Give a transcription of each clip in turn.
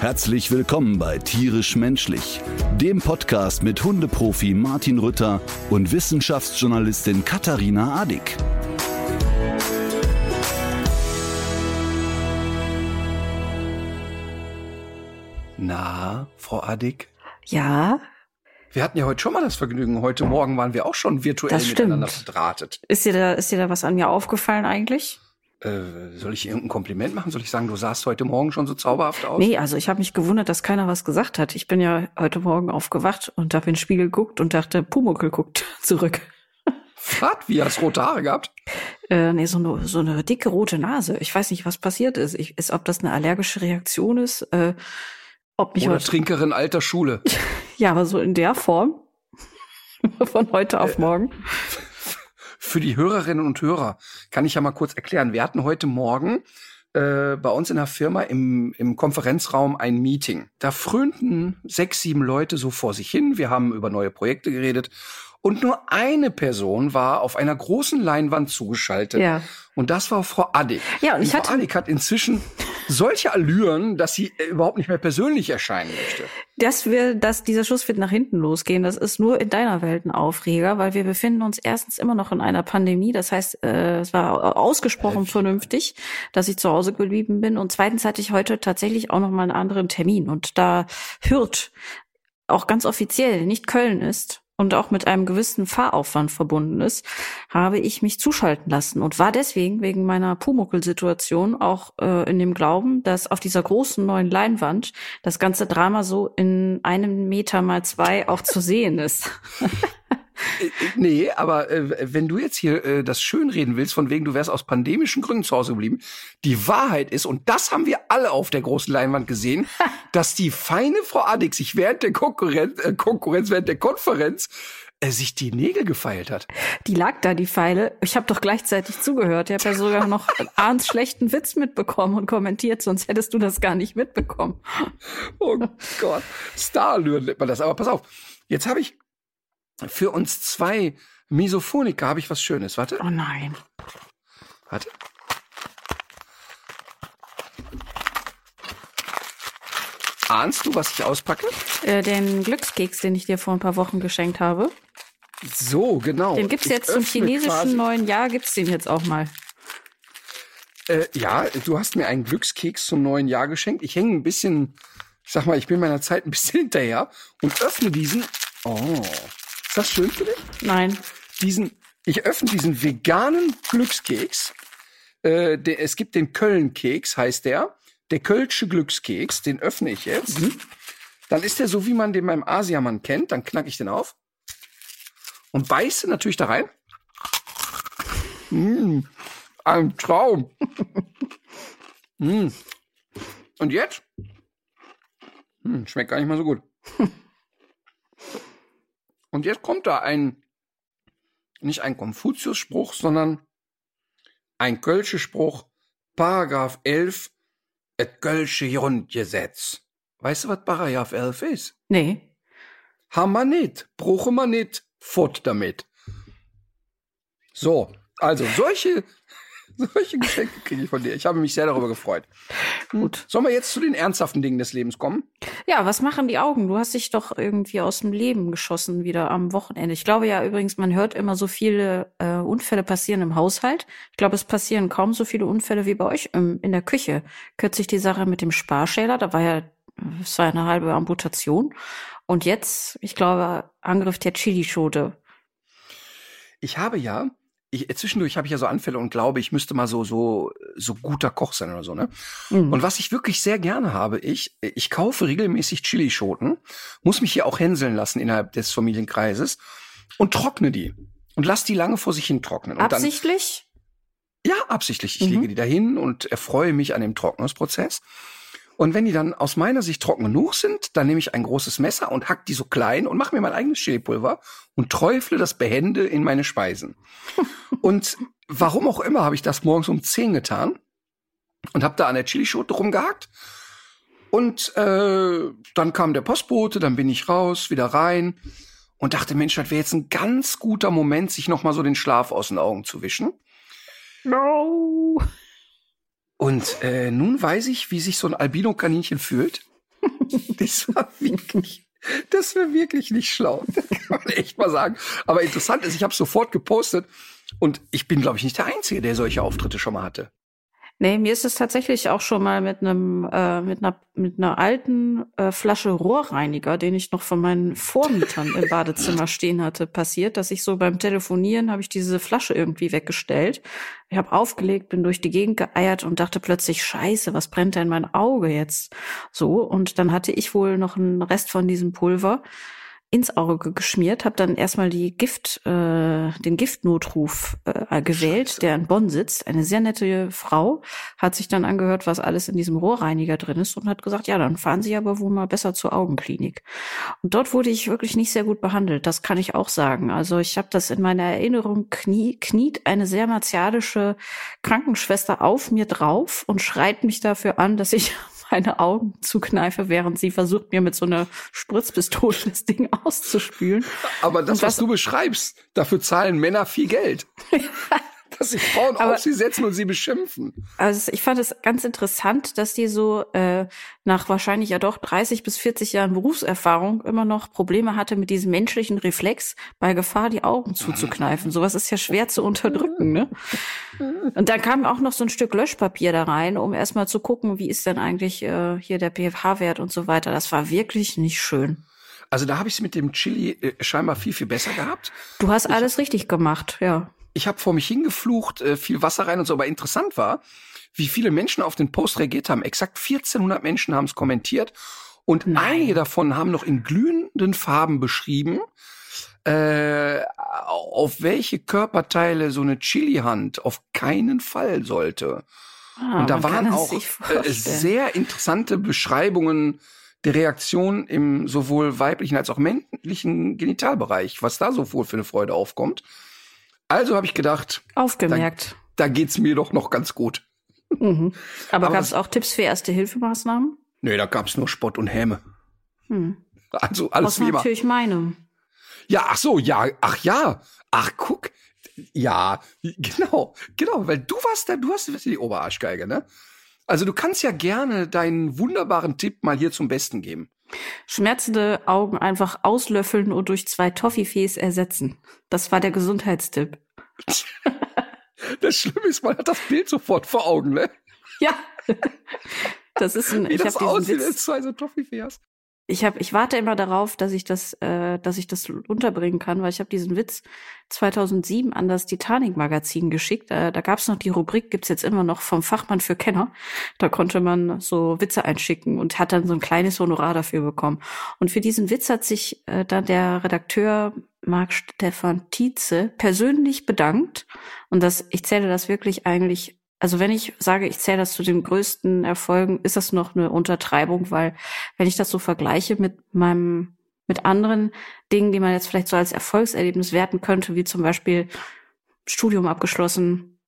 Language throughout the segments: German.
Herzlich willkommen bei Tierisch Menschlich, dem Podcast mit Hundeprofi Martin Rütter und Wissenschaftsjournalistin Katharina Adick. Na, Frau Adick? Ja, Wir hatten ja heute schon mal das Vergnügen. Heute Morgen waren wir auch schon virtuell Das stimmt. miteinander verdrahtet. ist dir da, ist dir da was an mir aufgefallen eigentlich? Äh, soll ich irgendein Kompliment machen? Soll ich sagen, du sahst heute Morgen schon so zauberhaft aus? Nee, also ich habe mich gewundert, dass keiner was gesagt hat. Ich bin ja heute Morgen aufgewacht und habe in den Spiegel geguckt und dachte, Pumuckel guckt zurück. Was? Wie hast rote Haare gehabt? Äh, nee, so eine, so eine dicke rote Nase. Ich weiß nicht, was passiert ist. Ich, ist ob das eine allergische Reaktion ist. Äh, ob mich Oder heute, Trinkerin alter Schule? ja, aber so in der Form. Von heute auf morgen. Für die Hörerinnen und Hörer kann ich ja mal kurz erklären. Wir hatten heute Morgen äh, bei uns in der Firma im, im Konferenzraum ein Meeting. Da frönten sechs, sieben Leute so vor sich hin. Wir haben über neue Projekte geredet. Und nur eine Person war auf einer großen Leinwand zugeschaltet. Ja. Und das war Frau Addick. Ja, und ich Frau hatte- Addick hat inzwischen solche Allüren, dass sie äh, überhaupt nicht mehr persönlich erscheinen möchte. dass wir, dass dieser Schuss wird nach hinten losgehen, das ist nur in deiner Welt ein Aufreger, weil wir befinden uns erstens immer noch in einer Pandemie. Das heißt, äh, es war ausgesprochen vernünftig, dass ich zu Hause geblieben bin. Und zweitens hatte ich heute tatsächlich auch noch mal einen anderen Termin. Und da Hürth auch ganz offiziell nicht Köln ist und auch mit einem gewissen Fahraufwand verbunden ist, habe ich mich zuschalten lassen und war deswegen wegen meiner Pumuckel-Situation auch äh, in dem Glauben, dass auf dieser großen neuen Leinwand das ganze Drama so in einem Meter mal zwei auch zu sehen ist. Äh, Nee, aber äh, wenn du jetzt hier äh, das schönreden willst, von wegen du wärst aus pandemischen Gründen zu Hause geblieben, die Wahrheit ist, und das haben wir alle auf der großen Leinwand gesehen, dass die feine Frau Addick sich während der Konkurrenz, äh, Konkurrenz während der Konferenz äh, sich die Nägel gefeilt hat. Die lag da, die Pfeile. Ich habe doch gleichzeitig zugehört. Ich habe ja sogar noch Arns schlechten Witz mitbekommen und kommentiert, sonst hättest du das gar nicht mitbekommen. Oh Gott, Starlüren nennt man das. Aber pass auf, jetzt habe ich für uns zwei Misophoniker habe ich was Schönes. Warte, Oh nein. warte. Ahnst du, was ich auspacke? Äh, den Glückskeks, den ich dir vor ein paar Wochen geschenkt habe, So, genau. den gibt's Ich jetzt zum chinesischen quasi- neuen Jahr, gibt's den jetzt auch mal. Äh, ja, du hast mir einen Glückskeks zum neuen Jahr geschenkt. Ich hänge ein bisschen, ich sag mal, ich bin meiner Zeit ein bisschen hinterher und öffne diesen. Oh, ist das schön für dich? Nein. Diesen, ich öffne diesen veganen Glückskeks. Äh, der, es gibt den Köln-Keks, heißt der. Der Kölsche Glückskeks, den öffne ich jetzt. Dann ist der so, wie man den beim Asiamann kennt. Dann knacke ich den auf und beiße natürlich da rein. Mm, ein Traum. mm. Und jetzt? Hm, schmeckt gar nicht mal so gut. Und jetzt kommt da ein, nicht ein Konfuzius-Spruch, sondern ein Kölsche Spruch, Paragraph 11, et Kölsche Grundgesetz. Weißt du, was Paragraph 11 ist? Nee. Haben wir nicht, bruche wir nicht, fort damit. So, also solche, solche Geschenke kriege ich von dir. Ich habe mich sehr darüber gefreut. Gut. Sollen wir jetzt zu den ernsthaften Dingen des Lebens kommen? Ja, was machen die Augen? Du hast dich doch irgendwie aus dem Leben geschossen wieder am Wochenende. Ich glaube ja übrigens, man hört immer so viele äh, Unfälle passieren im Haushalt. Ich glaube, es passieren kaum so viele Unfälle wie bei euch im, in der Küche. Kürzlich die Sache mit dem Sparschäler, da war ja, es war eine halbe Amputation. Und jetzt, ich glaube, Angriff der Chilischote. Ich habe ja, ich, zwischendurch habe ich ja so Anfälle und glaube, ich müsste mal so, so, so guter Koch sein oder so, ne? Mhm. Und was ich wirklich sehr gerne habe, ich, ich kaufe regelmäßig Chilischoten, muss mich hier auch hänseln lassen innerhalb des Familienkreises und trockne die. Und lass die lange vor sich hin trocknen. Und dann, Absichtlich? ja, absichtlich. Ich Mhm. lege die dahin und erfreue mich an dem Trocknungsprozess. Und wenn die dann aus meiner Sicht trocken genug sind, dann nehme ich ein großes Messer und hack die so klein und mache mir mein eigenes Chilipulver und träufle das behende in meine Speisen. und warum auch immer habe ich das morgens um 10 getan und habe da an der Chilischote rumgehackt. Und äh, dann kam der Postbote, dann bin ich raus, wieder rein und dachte, Mensch, das wäre jetzt ein ganz guter Moment, sich noch mal so den Schlaf aus den Augen zu wischen. No. Und äh, nun weiß ich, wie sich so ein Albino-Kaninchen fühlt. das war wirklich, das war wirklich nicht schlau. Das kann man echt mal sagen. Aber interessant ist, ich habe sofort gepostet und ich bin, glaube ich, nicht der Einzige, der solche Auftritte schon mal hatte. Nee, mir ist es tatsächlich auch schon mal mit einem äh, mit einer mit einer alten äh, Flasche Rohrreiniger, den ich noch von meinen Vormietern im Badezimmer stehen hatte, passiert, dass ich so beim Telefonieren habe ich diese Flasche irgendwie weggestellt. Ich habe aufgelegt, bin durch die Gegend geeiert und dachte plötzlich Scheiße, was brennt denn mein Auge jetzt? So und dann hatte ich wohl noch einen Rest von diesem Pulver ins Auge geschmiert, habe dann erstmal die Gift, äh, den Giftnotruf äh, gewählt, Scheiße. der in Bonn sitzt. Eine sehr nette Frau hat sich dann angehört, was alles in diesem Rohrreiniger drin ist und hat gesagt, ja, dann fahren Sie aber wohl mal besser zur Augenklinik. Und dort wurde ich wirklich nicht sehr gut behandelt, das kann ich auch sagen. Also ich habe das in meiner Erinnerung, knie, kniet eine sehr martialische Krankenschwester auf mir drauf und schreit mich dafür an, dass ich meine Augen zukneife, während sie versucht, mir mit so einer Spritzpistole das Ding auszuspülen. Aber das, was du beschreibst, dafür zahlen Männer viel Geld. dass sich Frauen Aber, auf sie setzen und sie beschimpfen. Also ich fand es ganz interessant, dass die so äh, nach wahrscheinlich ja doch 30 bis 40 Jahren Berufserfahrung immer noch Probleme hatte mit diesem menschlichen Reflex, bei Gefahr die Augen zuzukneifen. Sowas ist ja schwer zu unterdrücken, ne? Und dann kam auch noch so ein Stück Löschpapier da rein, um erstmal zu gucken, wie ist denn eigentlich äh, hier der pH-Wert und so weiter. Das war wirklich nicht schön. Also da habe ich es mit dem Chili äh, scheinbar viel, viel besser gehabt. Du hast ich, alles richtig gemacht, ja ich habe vor mich hingeflucht, äh, viel Wasser rein und so, aber interessant war, wie viele Menschen auf den Post reagiert haben. Exakt 1400 Menschen haben es kommentiert und Nein. einige davon haben noch in glühenden Farben beschrieben, äh, auf welche Körperteile so eine Chili-Hand auf keinen Fall sollte. Ah, und da waren auch äh, sehr interessante Beschreibungen der Reaktion im sowohl weiblichen als auch männlichen Genitalbereich, was da so wohl für eine Freude aufkommt. Also habe ich gedacht, aufgemerkt. Da, da geht's mir doch noch ganz gut. Mhm. Aber, Aber gab es auch Tipps für Erste-Hilfemaßnahmen? Nee, da gab's nur Spott und Häme. Hm. Also alles Was wie immer. natürlich meine. Ja, ach so, ja, ach ja. Ach, guck. Ja, genau, genau, weil du warst da, du hast die Oberarschgeige, ne? Also du kannst ja gerne deinen wunderbaren Tipp mal hier zum Besten geben. Schmerzende Augen einfach auslöffeln und durch zwei Toffifees ersetzen. Das war der Gesundheitstipp. Das Schlimme ist, man hat das Bild sofort vor Augen, ne? Ja. Das ist ein. Wie ich das aussieht, als zwei so Toffifees ich habe, ich warte immer darauf, dass ich das, äh, dass ich das unterbringen kann, weil ich habe diesen Witz 2007 an das Titanic Magazin geschickt. Äh, da gab es noch die Rubrik, gibt's jetzt immer noch vom Fachmann für Kenner. Da konnte man so Witze einschicken und hat dann so ein kleines Honorar dafür bekommen. Und für diesen Witz hat sich äh, dann der Redakteur Marc Stefan Tietze persönlich bedankt. Und das, ich zähle das wirklich eigentlich also wenn ich sage, ich zähle das zu den größten Erfolgen, ist das noch eine Untertreibung, weil wenn ich das so vergleiche mit meinem, mit anderen Dingen, die man jetzt vielleicht so als Erfolgserlebnis werten könnte, wie zum Beispiel Studium abgeschlossen,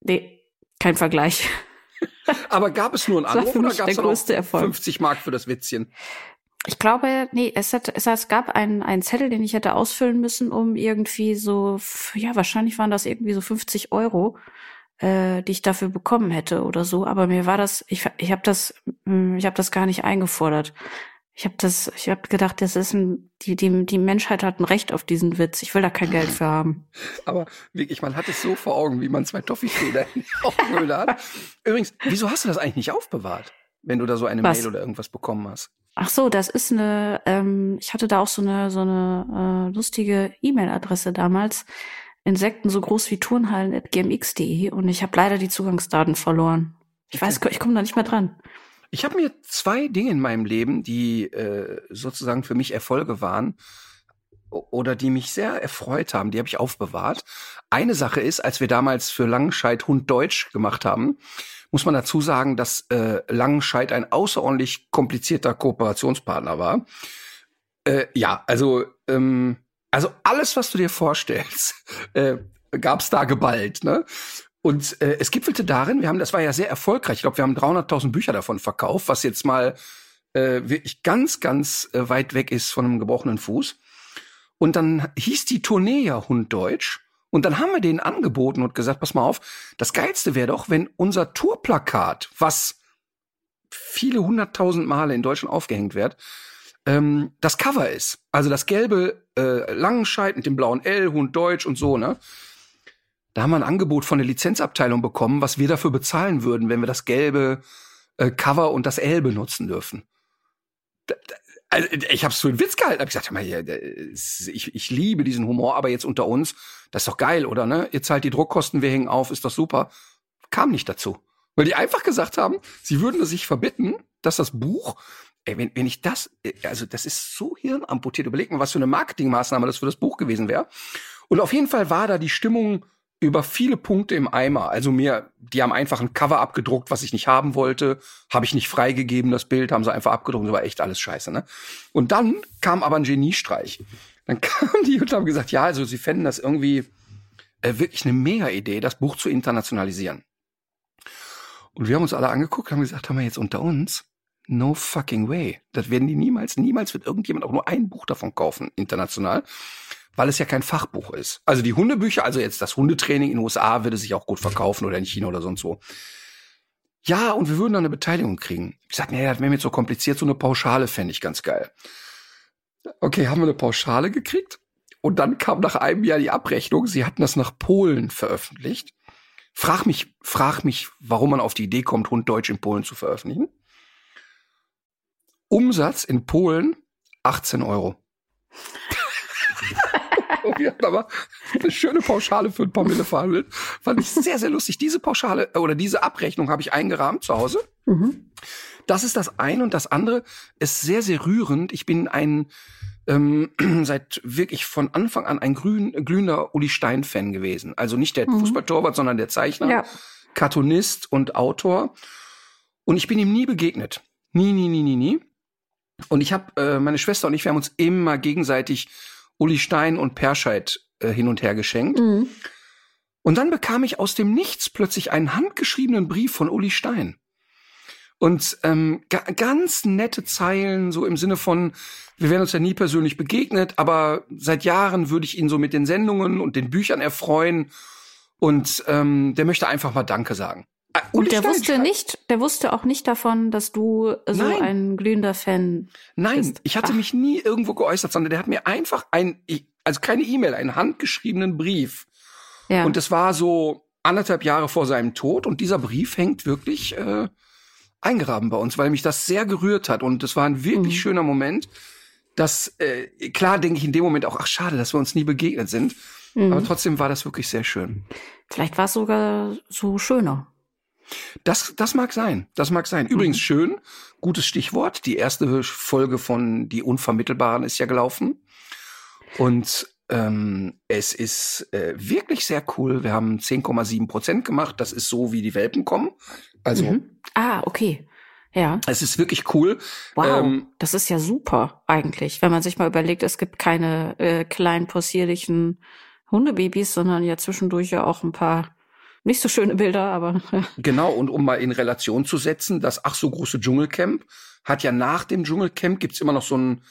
nee, kein Vergleich. Aber gab es nur einen Anruf oder gab es 50 Mark für das Witzchen? Ich glaube, nee, es, hat, es, es gab einen, einen Zettel, den ich hätte ausfüllen müssen, um irgendwie so, ja, wahrscheinlich waren das irgendwie so 50 Euro äh, die ich dafür bekommen hätte oder so. Aber mir war das, ich, ich habe das, hm, ich habe das gar nicht eingefordert. Ich habe das, ich habe gedacht, das ist ein, die, die, die Menschheit hat ein Recht auf diesen Witz. Ich will da kein Geld für haben. Aber wirklich, man hat es so vor Augen, wie man zwei Toffifeder in die Augenhöhle hat. Übrigens, wieso hast du das eigentlich nicht aufbewahrt, wenn du da so eine Was? Mail oder irgendwas bekommen hast? Ach so, das ist eine, ähm, ich hatte da auch so eine, so eine äh, lustige E-Mail-Adresse damals. Insekten so groß wie Turnhallen at gmx.de und ich habe leider die Zugangsdaten verloren. Ich weiß, ich komme da nicht mehr dran. Ich habe mir zwei Dinge in meinem Leben, die äh, sozusagen für mich Erfolge waren, oder die mich sehr erfreut haben, die habe ich aufbewahrt. Eine Sache ist, als wir damals für Langenscheid Hund Deutsch gemacht haben, muss man dazu sagen, dass äh, Langenscheid ein außerordentlich komplizierter Kooperationspartner war. Äh, ja, also ähm, also alles, was du dir vorstellst, äh, gab es da geballt. Ne? Und äh, es gipfelte darin, wir haben, das war ja sehr erfolgreich. Ich glaube, wir haben 300.000 Bücher davon verkauft, was jetzt mal äh, wirklich ganz, ganz äh, weit weg ist von einem gebrochenen Fuß. Und dann hieß die Tournee ja Hunddeutsch. Und dann haben wir denen angeboten und gesagt, pass mal auf, das Geilste wäre doch, wenn unser Tourplakat, was viele hunderttausend Male in Deutschland aufgehängt wird, ähm, das Cover ist. Also das gelbe äh, Langenscheid mit dem blauen L, Hund Deutsch und so, ne? Da haben wir ein Angebot von der Lizenzabteilung bekommen, was wir dafür bezahlen würden, wenn wir das gelbe äh, Cover und das L benutzen dürfen. Da, da, also ich habe es für einen Witz gehalten. Hab gesagt, ich, ich liebe diesen Humor, aber jetzt unter uns, das ist doch geil, oder ne? Ihr zahlt die Druckkosten, wir hängen auf, ist doch super. Kam nicht dazu, weil die einfach gesagt haben, sie würden sich verbitten, dass das Buch, ey, wenn, wenn ich das, äh, also das ist so hirnamputiert. Überleg mal, was für eine Marketingmaßnahme das für das Buch gewesen wäre. Und auf jeden Fall war da die Stimmung über viele Punkte im Eimer. Also mir, die haben einfach ein Cover abgedruckt, was ich nicht haben wollte, habe ich nicht freigegeben, das Bild, haben sie einfach abgedruckt, das war echt alles scheiße, ne? Und dann kam aber ein Geniestreich. Dann kamen die und haben gesagt, ja, also sie fänden das irgendwie äh, wirklich eine Mega-Idee, das Buch zu internationalisieren. Und wir haben uns alle angeguckt, haben gesagt, haben wir jetzt unter uns? No fucking way. Das werden die niemals, niemals wird irgendjemand auch nur ein Buch davon kaufen, international weil es ja kein Fachbuch ist. Also die Hundebücher, also jetzt das Hundetraining in den USA würde sich auch gut verkaufen oder in China oder sonst wo. Ja, und wir würden dann eine Beteiligung kriegen. Ich sag, nee, das wäre mir so kompliziert, so eine Pauschale fände ich ganz geil. Okay, haben wir eine Pauschale gekriegt? Und dann kam nach einem Jahr die Abrechnung. Sie hatten das nach Polen veröffentlicht. Frag mich, frag mich, warum man auf die Idee kommt, Hund Deutsch in Polen zu veröffentlichen. Umsatz in Polen 18 Euro. wir haben aber eine schöne Pauschale für ein paar Mille verhandelt. Fand ich sehr, sehr lustig. Diese Pauschale äh, oder diese Abrechnung habe ich eingerahmt zu Hause. Mhm. Das ist das eine und das andere ist sehr, sehr rührend. Ich bin ein ähm, seit wirklich von Anfang an ein grün, glühender Uli Stein-Fan gewesen. Also nicht der mhm. Fußballtorwart, sondern der Zeichner, ja. Cartoonist und Autor. Und ich bin ihm nie begegnet. Nie, nie, nie, nie, nie. Und ich habe, äh, meine Schwester und ich, wir haben uns immer gegenseitig Uli Stein und Perscheid äh, hin und her geschenkt. Mhm. Und dann bekam ich aus dem Nichts plötzlich einen handgeschriebenen Brief von Uli Stein. Und ähm, ganz nette Zeilen, so im Sinne von, wir werden uns ja nie persönlich begegnet, aber seit Jahren würde ich ihn so mit den Sendungen und den Büchern erfreuen. Und ähm, der möchte einfach mal Danke sagen. Äh, und der wusste nicht, der wusste auch nicht davon, dass du so Nein. ein glühender Fan Nein, bist. ich hatte Ach. mich nie irgendwo geäußert, sondern der hat mir einfach ein, also keine E-Mail, einen handgeschriebenen Brief. Ja. Und das war so anderthalb Jahre vor seinem Tod und dieser Brief hängt wirklich äh, eingraben bei uns, weil mich das sehr gerührt hat und es war ein wirklich mhm. schöner Moment. Das äh, klar denke ich in dem Moment auch, ach schade, dass wir uns nie begegnet sind, mhm. aber trotzdem war das wirklich sehr schön. Vielleicht war es sogar so schöner. Das, das mag sein. Das mag sein. Übrigens mhm. schön, gutes Stichwort. Die erste Folge von Die Unvermittelbaren ist ja gelaufen. Und ähm, es ist äh, wirklich sehr cool. Wir haben 10,7 Prozent gemacht. Das ist so, wie die Welpen kommen. Also. Mhm. Ah, okay. Ja. Es ist wirklich cool. Wow, ähm, das ist ja super eigentlich, wenn man sich mal überlegt, es gibt keine äh, kleinen possierlichen Hundebabys, sondern ja zwischendurch ja auch ein paar nicht so schöne Bilder, aber. Genau, und um mal in Relation zu setzen, das ach so große Dschungelcamp hat ja nach dem Dschungelcamp gibt's immer noch so, ein,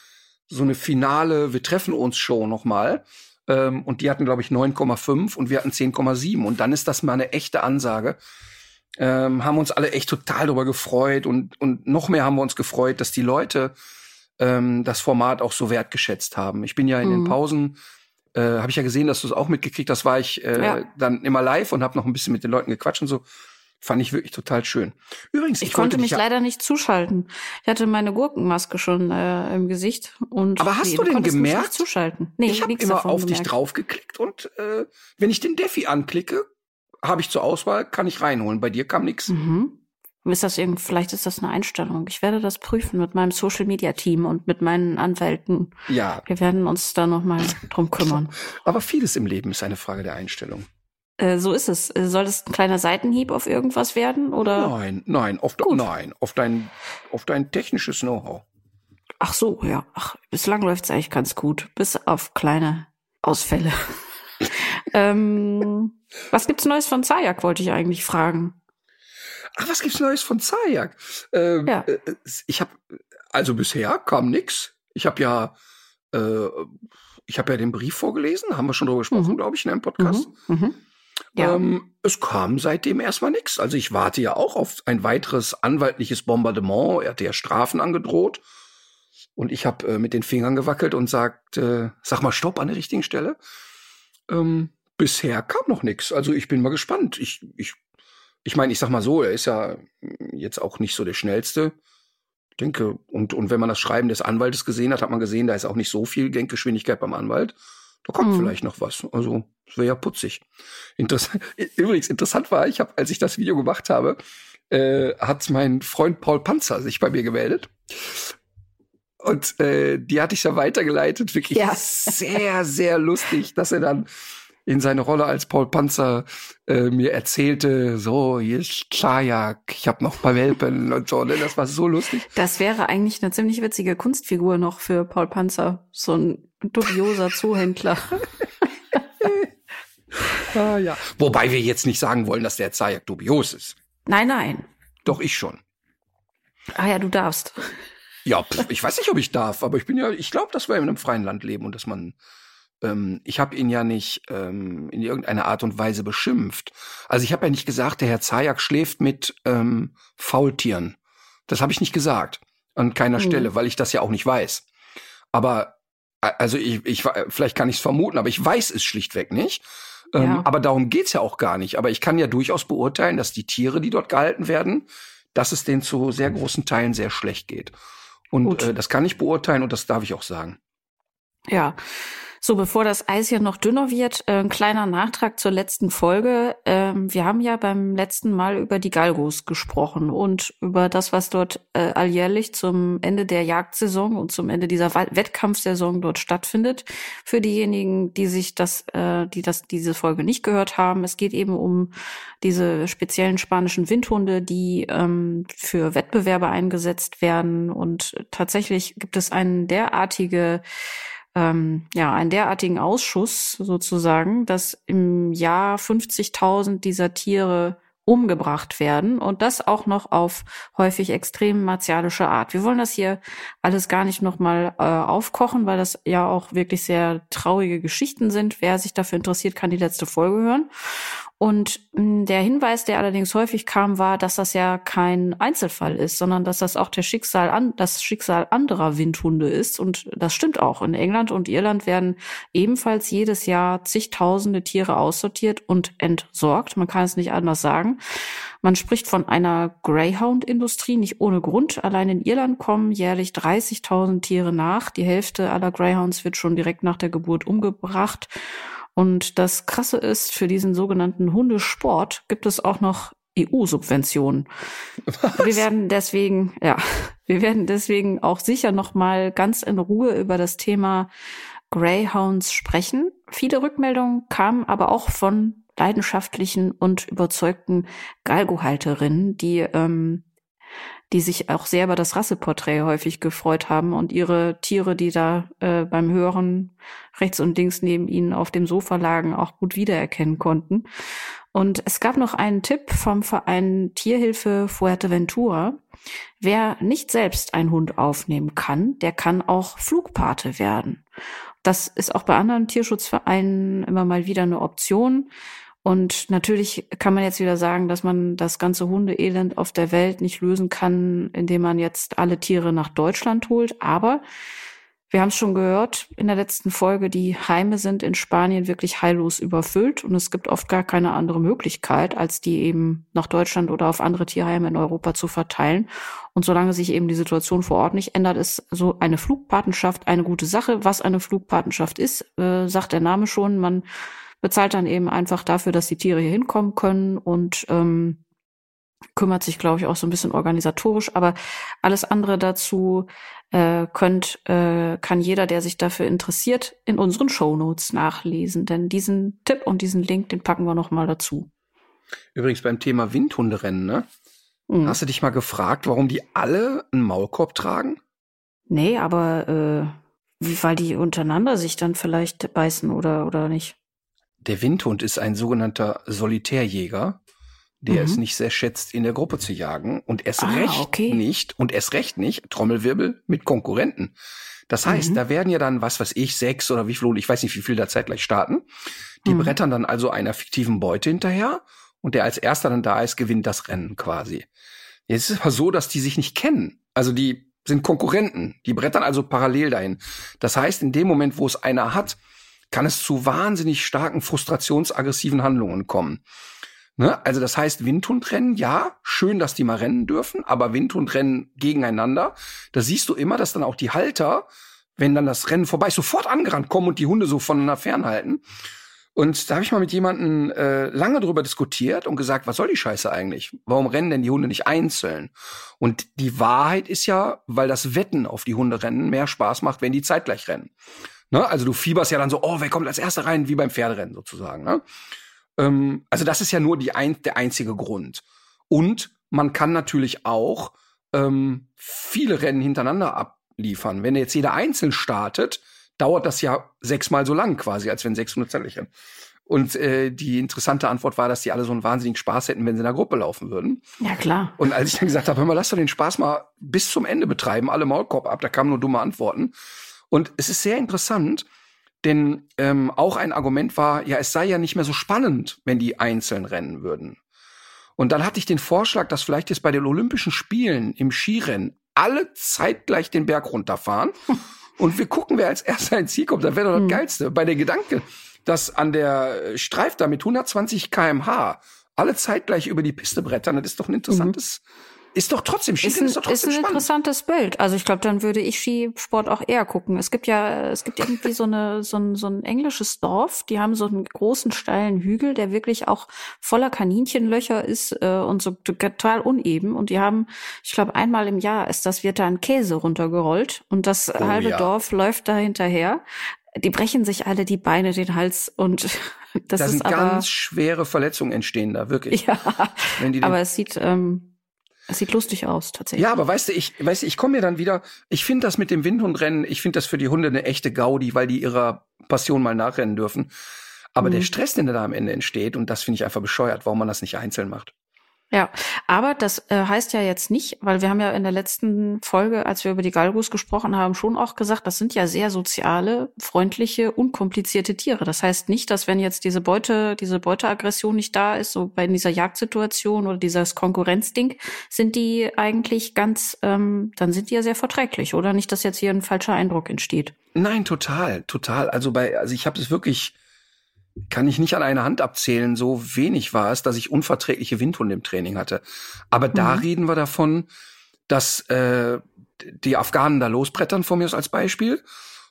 so eine finale Wir treffen uns Show nochmal. Ähm, und die hatten, glaube ich, 9,5 und wir hatten 10,7. Und dann ist das mal eine echte Ansage. Ähm, haben uns alle echt total darüber gefreut und, und noch mehr haben wir uns gefreut, dass die Leute ähm, das Format auch so wertgeschätzt haben. Ich bin ja in mhm. den Pausen äh, habe ich ja gesehen, dass du es auch mitgekriegt hast, war ich äh, ja. dann immer live und habe noch ein bisschen mit den Leuten gequatscht und so. Fand ich wirklich total schön. Übrigens, ich, ich konnte mich leider nicht zuschalten. Ich hatte meine Gurkenmaske schon äh, im Gesicht und aber hast nee, du denn gemerkt? zuschalten. Nee, ich habe immer auf gemerkt. dich draufgeklickt und äh, wenn ich den Defi anklicke, habe ich zur Auswahl, kann ich reinholen. Bei dir kam nix. Mhm. Ist das irgend, vielleicht ist das eine Einstellung. Ich werde das prüfen mit meinem Social Media Team und mit meinen Anwälten. Ja. Wir werden uns da nochmal drum kümmern. Aber vieles im Leben ist eine Frage der Einstellung. Äh, so ist es. Soll es ein kleiner Seitenhieb auf irgendwas werden oder? Nein, nein, auf, nein, auf dein, auf dein technisches Know-how. Ach so, ja. Ach, bislang läuft's eigentlich ganz gut. Bis auf kleine Ausfälle. ähm, was gibt's Neues von Zayak, wollte ich eigentlich fragen. Ach, was gibt's Neues von Zayak? Ähm, Ja. äh, Ich habe also bisher kam nix. Ich habe ja, äh, ich habe ja den Brief vorgelesen, haben wir schon drüber gesprochen, Mhm. glaube ich, in einem Podcast. Mhm. Mhm. Ja. Ähm, es kam seitdem erstmal nichts. Also ich warte ja auch auf ein weiteres anwaltliches Bombardement. Er hatte ja Strafen angedroht. Und ich habe äh, mit den Fingern gewackelt und sagt, äh, sag mal Stopp an der richtigen Stelle. Ähm, bisher kam noch nichts. Also ich bin mal gespannt. Ich, ich, ich meine, ich sag mal so, er ist ja mm, jetzt auch nicht so der schnellste. Ich denke, und, und wenn man das Schreiben des Anwaltes gesehen hat, hat man gesehen, da ist auch nicht so viel Denkgeschwindigkeit beim Anwalt. Da kommt Mhm. vielleicht noch was. Also, das wäre ja putzig. Interessant. Übrigens, interessant war, ich habe, als ich das Video gemacht habe, äh, hat mein Freund Paul Panzer sich bei mir gemeldet. Und äh, die hatte ich ja weitergeleitet. Wirklich Ja. sehr, sehr lustig, dass er dann in seine Rolle als Paul Panzer äh, mir erzählte, so, hier ist Kajak, ich habe noch ein paar Welpen und so. Ne? Das war so lustig. Das wäre eigentlich eine ziemlich witzige Kunstfigur noch für Paul Panzer. So ein dubioser Zuhändler. Ah, ja. Wobei wir jetzt nicht sagen wollen, dass der Zajak dubios ist. Nein, nein. Doch, ich schon. Ah ja, du darfst. Ja, pf, ich weiß nicht, ob ich darf, aber ich bin ja, ich glaube, dass wir in einem freien Land leben und dass man, ähm, ich habe ihn ja nicht ähm, in irgendeiner Art und Weise beschimpft. Also ich habe ja nicht gesagt, der Herr Zajak schläft mit ähm, Faultieren. Das habe ich nicht gesagt an keiner Mhm. Stelle, weil ich das ja auch nicht weiß. Aber also ich, ich vielleicht kann ich es vermuten, aber ich weiß es schlichtweg nicht. Ähm, Ja. Aber darum geht's ja auch gar nicht. Aber ich kann ja durchaus beurteilen, dass die Tiere, die dort gehalten werden, dass es denen zu sehr großen Teilen sehr schlecht geht. Und Gut. äh, das kann ich beurteilen und das darf ich auch sagen. Ja. So, bevor das Eis hier noch dünner wird, äh, ein kleiner Nachtrag zur letzten Folge. Ähm, wir haben ja beim letzten Mal über die Galgos gesprochen und über das, was dort äh, alljährlich zum Ende der Jagdsaison und zum Ende dieser Wettkampfsaison dort stattfindet. Für diejenigen, die sich das, äh, die das diese Folge nicht gehört haben, es geht eben um diese speziellen spanischen Windhunde, die ähm, für Wettbewerbe eingesetzt werden. Und tatsächlich gibt es einen derartige ähm, ja, einen derartigen Ausschuss sozusagen, dass im Jahr 50.000 dieser Tiere umgebracht werden und das auch noch auf häufig extrem martialische Art. Wir wollen das hier alles gar nicht nochmal äh, aufkochen, weil das ja auch wirklich sehr traurige Geschichten sind. Wer sich dafür interessiert, kann die letzte Folge hören. Und mh, der Hinweis, der allerdings häufig kam, war, dass das ja kein Einzelfall ist, sondern dass das auch der Schicksal an, das Schicksal anderer Windhunde ist. Und das stimmt auch. In England und Irland werden ebenfalls jedes Jahr zigtausende Tiere aussortiert und entsorgt. Man kann es nicht anders sagen. Man spricht von einer Greyhound-Industrie, nicht ohne Grund. Allein in Irland kommen jährlich 30.000 Tiere nach. Die Hälfte aller Greyhounds wird schon direkt nach der Geburt umgebracht. Und das Krasse ist, für diesen sogenannten Hundesport gibt es auch noch EU-Subventionen. Wir werden deswegen, ja, wir werden deswegen auch sicher noch mal ganz in Ruhe über das Thema Greyhounds sprechen. Viele Rückmeldungen kamen aber auch von leidenschaftlichen und überzeugten Galgo-Halterinnen, die ähm, die sich auch sehr über das Rasseporträt häufig gefreut haben und ihre Tiere, die da äh, beim Hören rechts und links neben ihnen auf dem Sofa lagen, auch gut wiedererkennen konnten. Und es gab noch einen Tipp vom Verein Tierhilfe Fuerteventura. Wer nicht selbst einen Hund aufnehmen kann, der kann auch Flugpate werden. Das ist auch bei anderen Tierschutzvereinen immer mal wieder eine Option. Und natürlich kann man jetzt wieder sagen, dass man das ganze Hundeelend auf der Welt nicht lösen kann, indem man jetzt alle Tiere nach Deutschland holt. Aber wir haben es schon gehört in der letzten Folge, die Heime sind in Spanien wirklich heillos überfüllt und es gibt oft gar keine andere Möglichkeit, als die eben nach Deutschland oder auf andere Tierheime in Europa zu verteilen. Und solange sich eben die Situation vor Ort nicht ändert, ist so eine Flugpatenschaft eine gute Sache. Was eine Flugpatenschaft ist, äh, sagt der Name schon. Man bezahlt dann eben einfach dafür, dass die Tiere hier hinkommen können und ähm, kümmert sich, glaube ich, auch so ein bisschen organisatorisch, aber alles andere dazu äh, könnt, äh, kann jeder, der sich dafür interessiert, in unseren Shownotes nachlesen. Denn diesen Tipp und diesen Link, den packen wir noch mal dazu. Übrigens beim Thema Windhunderennen, ne? Mhm. Hast du dich mal gefragt, warum die alle einen Maulkorb tragen? Nee, aber äh, weil die untereinander sich dann vielleicht beißen oder, oder nicht? Der Windhund ist ein sogenannter Solitärjäger, der mhm. es nicht sehr schätzt, in der Gruppe zu jagen und erst ah, recht okay. nicht und erst recht nicht, Trommelwirbel, mit Konkurrenten. Das heißt, mhm. da werden ja dann, was weiß ich, sechs oder wie viel, ich weiß nicht, wie viel da zeitgleich starten. Die mhm. brettern dann also einer fiktiven Beute hinterher und der als erster dann da ist, gewinnt das Rennen quasi. Jetzt ist es aber so, dass die sich nicht kennen. Also die sind Konkurrenten. Die brettern also parallel dahin. Das heißt, in dem Moment, wo es einer hat, kann es zu wahnsinnig starken frustrationsaggressiven Handlungen kommen. Ne? Also das heißt, Windhundrennen, ja, schön, dass die mal rennen dürfen, aber Windhundrennen gegeneinander, da siehst du immer, dass dann auch die Halter, wenn dann das Rennen vorbei ist, sofort angerannt kommen und die Hunde so voneinander fernhalten. Und da habe ich mal mit jemandem äh, lange drüber diskutiert und gesagt, was soll die Scheiße eigentlich? Warum rennen denn die Hunde nicht einzeln? Und die Wahrheit ist ja, weil das Wetten auf die Hunderennen mehr Spaß macht, wenn die zeitgleich rennen. Ne? Also du fieberst ja dann so, oh, wer kommt als erster rein, wie beim Pferderennen sozusagen. Ne? Ähm, also das ist ja nur die ein, der einzige Grund. Und man kann natürlich auch ähm, viele Rennen hintereinander abliefern. Wenn jetzt jeder einzeln startet, dauert das ja sechsmal so lang quasi, als wenn 600 zeitlich rennen. Und äh, die interessante Antwort war, dass die alle so einen wahnsinnigen Spaß hätten, wenn sie in der Gruppe laufen würden. Ja, klar. Und als ich dann gesagt habe, hör mal, lass doch den Spaß mal bis zum Ende betreiben, alle Maulkorb ab, da kamen nur dumme Antworten. Und es ist sehr interessant, denn ähm, auch ein Argument war, ja, es sei ja nicht mehr so spannend, wenn die einzeln rennen würden. Und dann hatte ich den Vorschlag, dass vielleicht jetzt bei den Olympischen Spielen im Skirennen alle zeitgleich den Berg runterfahren und wir gucken, wer als erster ins Ziel kommt. Das wäre doch das mhm. Geilste. Bei der Gedanke, dass an der Streif da mit 120 kmh alle zeitgleich über die Piste brettern, das ist doch ein interessantes mhm. Ist doch trotzdem Skirennen ist, ist doch trotzdem ist ein spannend. interessantes Bild. Also ich glaube, dann würde ich Skisport auch eher gucken. Es gibt ja, es gibt irgendwie so eine so ein, so ein englisches Dorf. Die haben so einen großen steilen Hügel, der wirklich auch voller Kaninchenlöcher ist äh, und so total uneben. Und die haben, ich glaube, einmal im Jahr ist das wird da ein Käse runtergerollt und das oh, halbe ja. Dorf läuft da hinterher die brechen sich alle die Beine, den Hals und das da ist sind aber, ganz schwere Verletzungen entstehen da wirklich. Ja, aber es sieht ähm, es sieht lustig aus, tatsächlich. Ja, aber weißt du, ich, weißt du, ich komme mir dann wieder, ich finde das mit dem Windhundrennen, ich finde das für die Hunde eine echte Gaudi, weil die ihrer Passion mal nachrennen dürfen. Aber mhm. der Stress, den da am Ende entsteht, und das finde ich einfach bescheuert, warum man das nicht einzeln macht. Ja, aber das äh, heißt ja jetzt nicht, weil wir haben ja in der letzten Folge, als wir über die Galgus gesprochen haben, schon auch gesagt, das sind ja sehr soziale, freundliche, unkomplizierte Tiere. Das heißt nicht, dass wenn jetzt diese Beute, diese Beuteaggression nicht da ist, so bei dieser Jagdsituation oder dieses Konkurrenzding, sind die eigentlich ganz, ähm, dann sind die ja sehr verträglich, oder nicht, dass jetzt hier ein falscher Eindruck entsteht? Nein, total, total. Also bei, also ich habe es wirklich kann ich nicht an einer Hand abzählen. So wenig war es, dass ich unverträgliche Windhunde im Training hatte. Aber mhm. da reden wir davon, dass äh, die Afghanen da losbrettern von mir als Beispiel.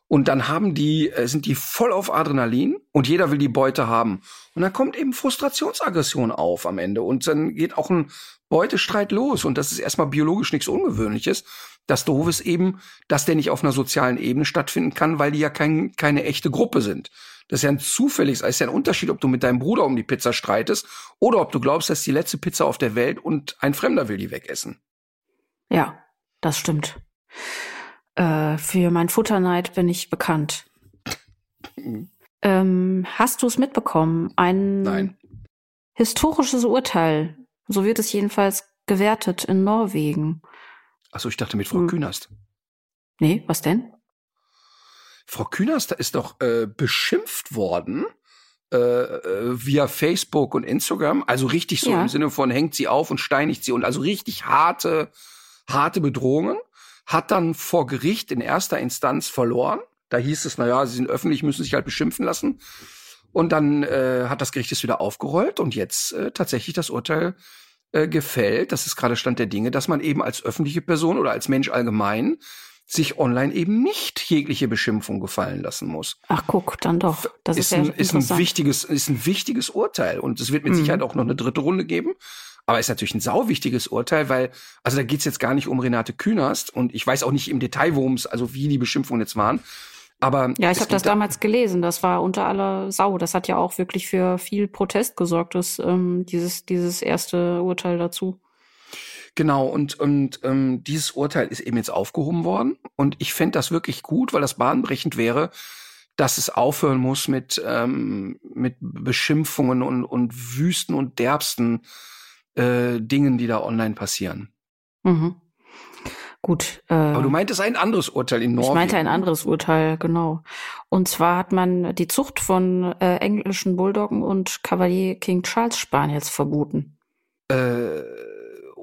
Und dann haben die, äh, sind die voll auf Adrenalin und jeder will die Beute haben. Und dann kommt eben Frustrationsaggression auf am Ende. Und dann geht auch ein Beutestreit los. Und das ist erstmal biologisch nichts Ungewöhnliches. Das Doof ist eben, dass der nicht auf einer sozialen Ebene stattfinden kann, weil die ja kein, keine echte Gruppe sind. Das ist ja ein zufälliges, es ist ja ein Unterschied, ob du mit deinem Bruder um die Pizza streitest oder ob du glaubst, das ist die letzte Pizza auf der Welt und ein Fremder will die wegessen. Ja, das stimmt. Äh, für mein Futterneid bin ich bekannt. ähm, hast du es mitbekommen? Ein Nein. historisches Urteil, so wird es jedenfalls gewertet in Norwegen. Achso, ich dachte mit Frau hm. Künast. Nee, was denn? Frau Künast ist doch äh, beschimpft worden äh, äh, via Facebook und Instagram, also richtig so ja. im Sinne von hängt sie auf und steinigt sie und also richtig harte, harte Bedrohungen, hat dann vor Gericht in erster Instanz verloren. Da hieß es, na ja, sie sind öffentlich, müssen sich halt beschimpfen lassen. Und dann äh, hat das Gericht es wieder aufgerollt und jetzt äh, tatsächlich das Urteil äh, gefällt. Das ist gerade Stand der Dinge, dass man eben als öffentliche Person oder als Mensch allgemein sich online eben nicht jegliche Beschimpfung gefallen lassen muss. Ach guck, dann doch. Das ist, ein, ist ein wichtiges, ist ein wichtiges Urteil und es wird mit mhm. Sicherheit auch noch eine dritte Runde geben. Aber ist natürlich ein sauwichtiges Urteil, weil, also da geht's jetzt gar nicht um Renate Künast und ich weiß auch nicht im Detail, worum es, also wie die Beschimpfungen jetzt waren. Aber ja, ich habe das damals gelesen. Das war unter aller Sau. Das hat ja auch wirklich für viel Protest gesorgt, das, ähm, dieses, dieses erste Urteil dazu. Genau, und, und ähm, dieses Urteil ist eben jetzt aufgehoben worden. Und ich fände das wirklich gut, weil das bahnbrechend wäre, dass es aufhören muss mit, ähm, mit Beschimpfungen und, und wüsten und derbsten äh, Dingen, die da online passieren. Mhm. Gut. Äh, Aber du meintest ein anderes Urteil in Norwegen. Ich meinte ein anderes Urteil, genau. Und zwar hat man die Zucht von äh, englischen Bulldoggen und Cavalier King Charles Spaniels verboten. Äh,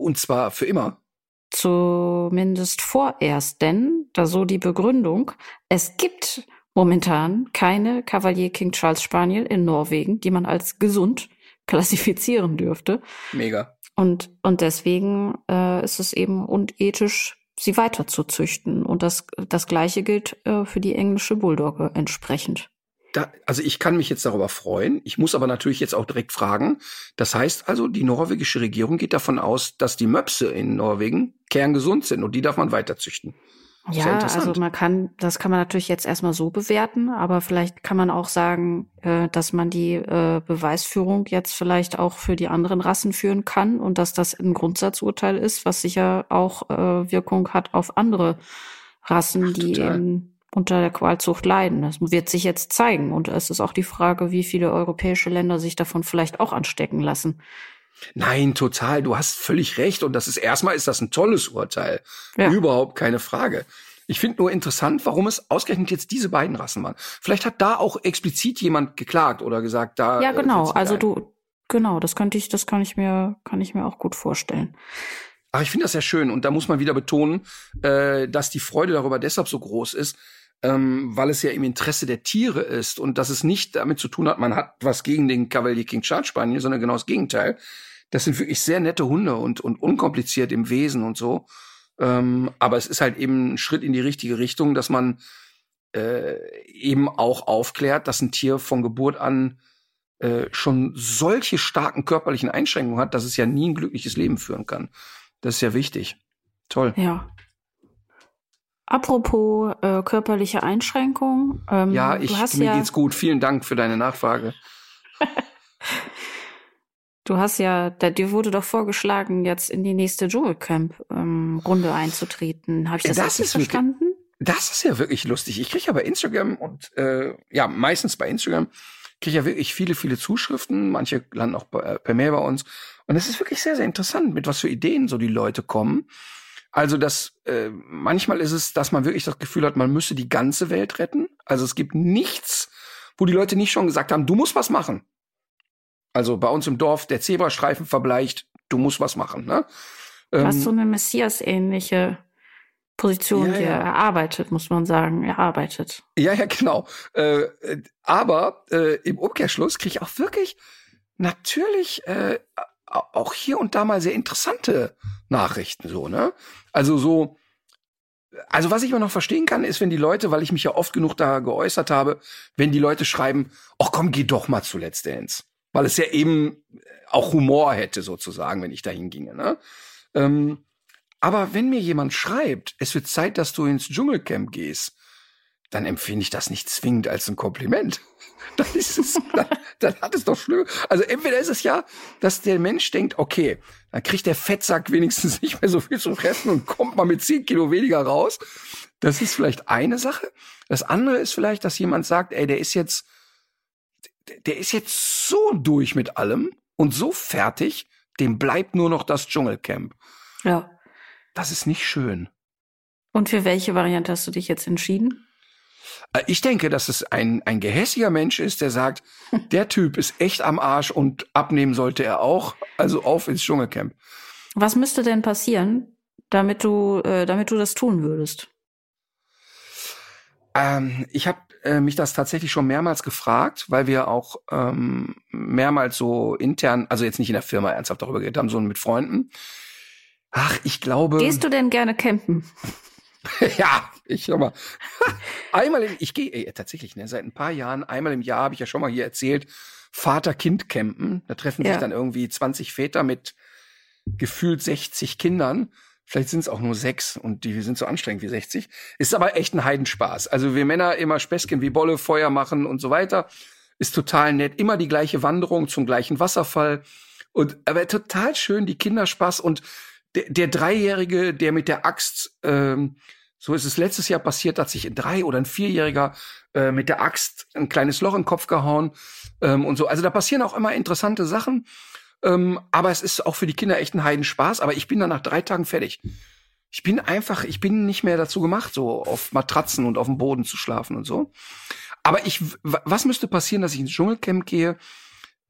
und zwar für immer. Zumindest vorerst, denn, da so die Begründung, es gibt momentan keine Cavalier King Charles Spaniel in Norwegen, die man als gesund klassifizieren dürfte. Mega. Und, und deswegen äh, ist es eben unethisch, sie weiter zu züchten. Und das, das Gleiche gilt äh, für die englische Bulldogge entsprechend. Da, also ich kann mich jetzt darüber freuen. Ich muss aber natürlich jetzt auch direkt fragen. Das heißt also, die norwegische Regierung geht davon aus, dass die Möpse in Norwegen kerngesund sind und die darf man weiter züchten. Ja, also man kann, das kann man natürlich jetzt erstmal so bewerten, aber vielleicht kann man auch sagen, äh, dass man die äh, Beweisführung jetzt vielleicht auch für die anderen Rassen führen kann und dass das ein Grundsatzurteil ist, was sicher auch äh, Wirkung hat auf andere Rassen, Ach, die eben unter der Qualzucht leiden. Das wird sich jetzt zeigen und es ist auch die Frage, wie viele europäische Länder sich davon vielleicht auch anstecken lassen. Nein, total. Du hast völlig recht. Und das ist erstmal ist das ein tolles Urteil. Ja. Überhaupt keine Frage. Ich finde nur interessant, warum es ausgerechnet jetzt diese beiden Rassen waren. Vielleicht hat da auch explizit jemand geklagt oder gesagt, da. Ja, äh, genau. Also du, genau, das könnte ich, das kann ich mir, kann ich mir auch gut vorstellen. Ach, ich finde das sehr schön. Und da muss man wieder betonen, äh, dass die Freude darüber deshalb so groß ist, ähm, weil es ja im Interesse der Tiere ist und dass es nicht damit zu tun hat, man hat was gegen den Cavalier King Charles Spaniel, sondern genau das Gegenteil. Das sind wirklich sehr nette Hunde und, und unkompliziert im Wesen und so. Ähm, aber es ist halt eben ein Schritt in die richtige Richtung, dass man äh, eben auch aufklärt, dass ein Tier von Geburt an äh, schon solche starken körperlichen Einschränkungen hat, dass es ja nie ein glückliches Leben führen kann. Das ist ja wichtig. Toll. Ja, Apropos äh, körperliche Einschränkung. Ähm, ja, ich, mir ja, geht's gut. Vielen Dank für deine Nachfrage. du hast ja, da, dir wurde doch vorgeschlagen, jetzt in die nächste Dschungelcamp-Runde ähm, einzutreten. Habe ich das, das richtig verstanden? Wirklich, das ist ja wirklich lustig. Ich kriege ja bei Instagram und äh, ja, meistens bei Instagram kriege ja wirklich viele, viele Zuschriften. Manche landen auch bei, per Mail bei uns. Und es ist wirklich sehr, sehr interessant, mit was für Ideen so die Leute kommen. Also das äh, manchmal ist es, dass man wirklich das Gefühl hat, man müsse die ganze Welt retten. Also es gibt nichts, wo die Leute nicht schon gesagt haben, du musst was machen. Also bei uns im Dorf der Zebrastreifen verbleicht, du musst was machen. Ne? Ähm, Hast so eine Messias-ähnliche Position ja, hier ja. erarbeitet, muss man sagen, erarbeitet. Ja, ja, genau. Äh, aber äh, im Umkehrschluss kriege ich auch wirklich natürlich äh, auch hier und da mal sehr interessante Nachrichten so, ne? Also so also was ich immer noch verstehen kann, ist, wenn die Leute, weil ich mich ja oft genug da geäußert habe, wenn die Leute schreiben, ach komm, geh doch mal zu Let's Dance. Weil es ja eben auch Humor hätte sozusagen, wenn ich dahin ginge. Ne? Ähm, aber wenn mir jemand schreibt, es wird Zeit, dass du ins Dschungelcamp gehst, dann empfinde ich das nicht zwingend als ein Kompliment. Dann ist es, dann, dann hat es doch schlimm. Also entweder ist es ja, dass der Mensch denkt, okay, dann kriegt der Fettsack wenigstens nicht mehr so viel zu fressen und kommt mal mit zehn Kilo weniger raus. Das ist vielleicht eine Sache. Das andere ist vielleicht, dass jemand sagt, ey, der ist jetzt, der ist jetzt so durch mit allem und so fertig, dem bleibt nur noch das Dschungelcamp. Ja. Das ist nicht schön. Und für welche Variante hast du dich jetzt entschieden? Äh, ich denke, dass es ein, ein gehässiger Mensch ist, der sagt, der Typ ist echt am Arsch und abnehmen sollte er auch. Also auf ins Dschungelcamp. Was müsste denn passieren, damit du, äh, damit du das tun würdest? Ähm, ich habe äh, mich das tatsächlich schon mehrmals gefragt, weil wir auch ähm, mehrmals so intern, also jetzt nicht in der Firma ernsthaft darüber geredet haben, sondern mit Freunden. Ach, ich glaube. Gehst du denn gerne campen? ja, ich schau mal. einmal, im, ich gehe tatsächlich, ne, seit ein paar Jahren, einmal im Jahr habe ich ja schon mal hier erzählt, Vater-Kind-Campen. Da treffen ja. sich dann irgendwie 20 Väter mit gefühlt 60 Kindern. Vielleicht sind es auch nur sechs und die sind so anstrengend wie 60. Ist aber echt ein Heidenspaß. Also wir Männer immer Späßchen wie Bolle, Feuer machen und so weiter. Ist total nett. Immer die gleiche Wanderung zum gleichen Wasserfall. Und aber total schön, die Kinderspaß und der, der Dreijährige, der mit der Axt, ähm, so ist es letztes Jahr passiert, hat sich ein Drei- oder ein Vierjähriger äh, mit der Axt ein kleines Loch den Kopf gehauen ähm, und so. Also da passieren auch immer interessante Sachen. Ähm, aber es ist auch für die Kinder echt ein Heidenspaß. Aber ich bin dann nach drei Tagen fertig. Ich bin einfach, ich bin nicht mehr dazu gemacht, so auf Matratzen und auf dem Boden zu schlafen und so. Aber ich, was müsste passieren, dass ich ins Dschungelcamp gehe?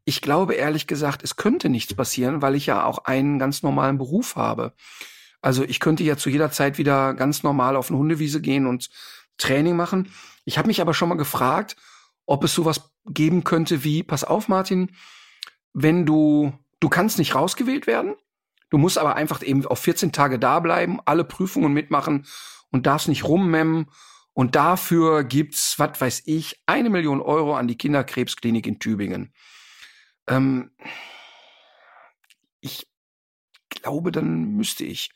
Ich glaube ehrlich gesagt, es könnte nichts passieren, weil ich ja auch einen ganz normalen Beruf habe. Also ich könnte ja zu jeder Zeit wieder ganz normal auf eine Hundewiese gehen und Training machen. Ich habe mich aber schon mal gefragt, ob es sowas geben könnte wie, pass auf, Martin, wenn du Du kannst nicht rausgewählt werden. Du musst aber einfach eben auf 14 Tage da bleiben, alle Prüfungen mitmachen und darfst nicht rummemmen. Und dafür gibt's, was weiß ich, eine Million Euro an die Kinderkrebsklinik in Tübingen. Ähm, ich glaube, dann müsste ich.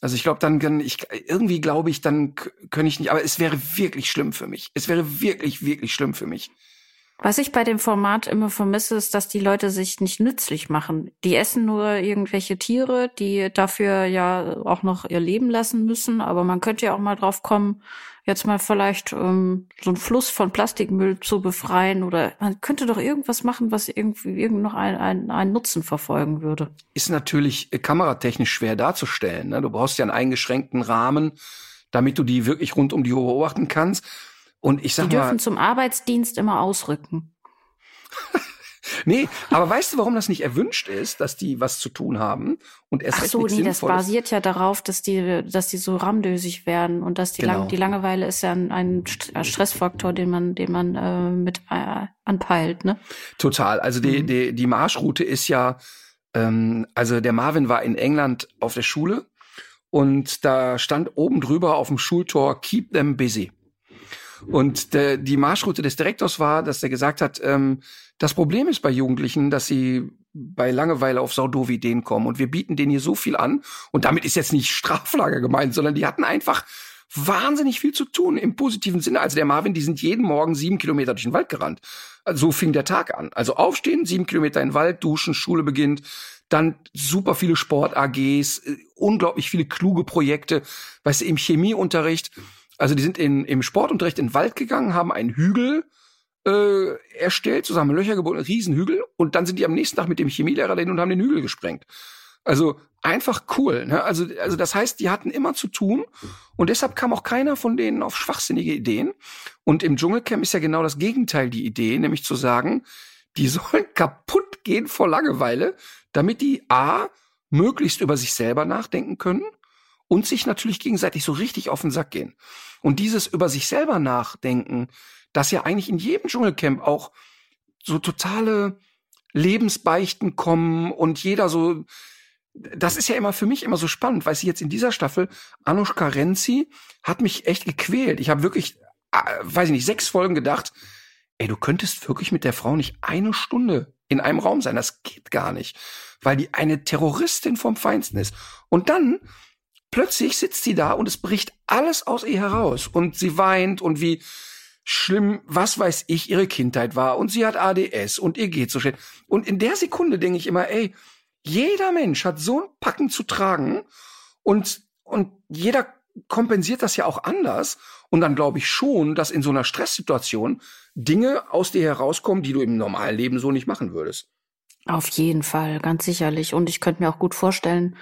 Also ich glaube, dann kann ich irgendwie glaube ich, dann könnte ich nicht. Aber es wäre wirklich schlimm für mich. Es wäre wirklich, wirklich schlimm für mich. Was ich bei dem Format immer vermisse, ist, dass die Leute sich nicht nützlich machen. Die essen nur irgendwelche Tiere, die dafür ja auch noch ihr Leben lassen müssen. Aber man könnte ja auch mal drauf kommen, jetzt mal vielleicht ähm, so einen Fluss von Plastikmüll zu befreien oder man könnte doch irgendwas machen, was irgendwie irgend noch einen, einen, einen Nutzen verfolgen würde. Ist natürlich äh, kameratechnisch schwer darzustellen. Ne? Du brauchst ja einen eingeschränkten Rahmen, damit du die wirklich rund um die Uhr beobachten kannst. Und ich sag Die dürfen mal, zum Arbeitsdienst immer ausrücken. nee, aber weißt du, warum das nicht erwünscht ist, dass die was zu tun haben und erst Ach so, nee, das basiert ja darauf, dass die, dass die so ramdösig werden und dass die, genau. Lang die Langeweile ist ja ein, ein Stressfaktor, den man, den man äh, mit äh, anpeilt, ne? Total. Also die, mhm. die, die Marschroute ist ja, ähm, also der Marvin war in England auf der Schule und da stand oben drüber auf dem Schultor Keep them busy. Und der, die Marschroute des Direktors war, dass er gesagt hat, ähm, das Problem ist bei Jugendlichen, dass sie bei Langeweile auf saudove Ideen kommen. Und wir bieten denen hier so viel an. Und damit ist jetzt nicht Straflager gemeint, sondern die hatten einfach wahnsinnig viel zu tun im positiven Sinne. Also der Marvin, die sind jeden Morgen sieben Kilometer durch den Wald gerannt. Also so fing der Tag an. Also aufstehen, sieben Kilometer in den Wald, duschen, Schule beginnt, dann super viele Sport-AGs, äh, unglaublich viele kluge Projekte, weißt du, im Chemieunterricht also die sind in, im Sportunterricht in den Wald gegangen, haben einen Hügel äh, erstellt, zusammen Löcher geboten, einen Riesenhügel, und dann sind die am nächsten Tag mit dem Chemielehrer dahin und haben den Hügel gesprengt. Also einfach cool. Ne? Also, also das heißt, die hatten immer zu tun und deshalb kam auch keiner von denen auf schwachsinnige Ideen. Und im Dschungelcamp ist ja genau das Gegenteil die Idee, nämlich zu sagen, die sollen kaputt gehen vor Langeweile, damit die A möglichst über sich selber nachdenken können und sich natürlich gegenseitig so richtig auf den Sack gehen. Und dieses über sich selber nachdenken, das ja eigentlich in jedem Dschungelcamp auch so totale Lebensbeichten kommen und jeder so, das ist ja immer für mich immer so spannend, weil sie jetzt in dieser Staffel, Anushka Renzi hat mich echt gequält. Ich habe wirklich, äh, weiß ich nicht, sechs Folgen gedacht, ey, du könntest wirklich mit der Frau nicht eine Stunde in einem Raum sein. Das geht gar nicht, weil die eine Terroristin vom Feinsten ist. Und dann plötzlich sitzt sie da und es bricht alles aus ihr heraus und sie weint und wie schlimm, was weiß ich, ihre Kindheit war und sie hat ADS und ihr geht so schlecht. Und in der Sekunde denke ich immer, ey, jeder Mensch hat so ein Packen zu tragen und, und jeder kompensiert das ja auch anders. Und dann glaube ich schon, dass in so einer Stresssituation Dinge aus dir herauskommen, die du im normalen Leben so nicht machen würdest. Auf jeden Fall, ganz sicherlich. Und ich könnte mir auch gut vorstellen,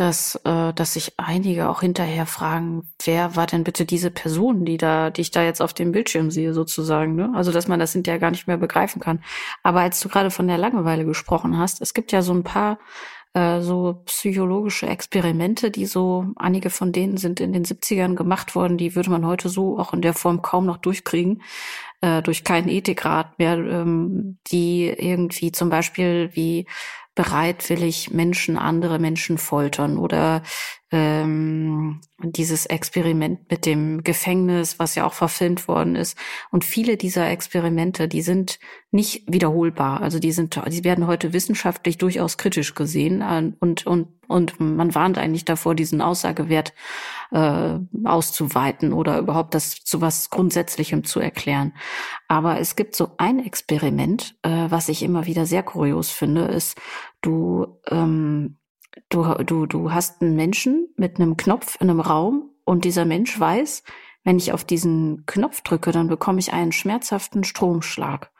dass, äh, dass sich einige auch hinterher fragen, wer war denn bitte diese Person, die da, die ich da jetzt auf dem Bildschirm sehe, sozusagen. Ne? Also dass man das hinterher gar nicht mehr begreifen kann. Aber als du gerade von der Langeweile gesprochen hast, es gibt ja so ein paar äh, so psychologische Experimente, die so, einige von denen sind in den 70ern gemacht worden, die würde man heute so auch in der Form kaum noch durchkriegen, äh, durch keinen Ethikrat mehr, ähm, die irgendwie zum Beispiel wie bereitwillig Menschen, andere Menschen foltern oder ähm, dieses Experiment mit dem Gefängnis, was ja auch verfilmt worden ist. Und viele dieser Experimente, die sind nicht wiederholbar. Also die sind, die werden heute wissenschaftlich durchaus kritisch gesehen und und und man warnt eigentlich davor, diesen Aussagewert äh, auszuweiten oder überhaupt das zu was Grundsätzlichem zu erklären. Aber es gibt so ein Experiment, äh, was ich immer wieder sehr kurios finde, ist, du ähm, du, du, du hast einen Menschen mit einem Knopf in einem Raum und dieser Mensch weiß, wenn ich auf diesen Knopf drücke, dann bekomme ich einen schmerzhaften Stromschlag.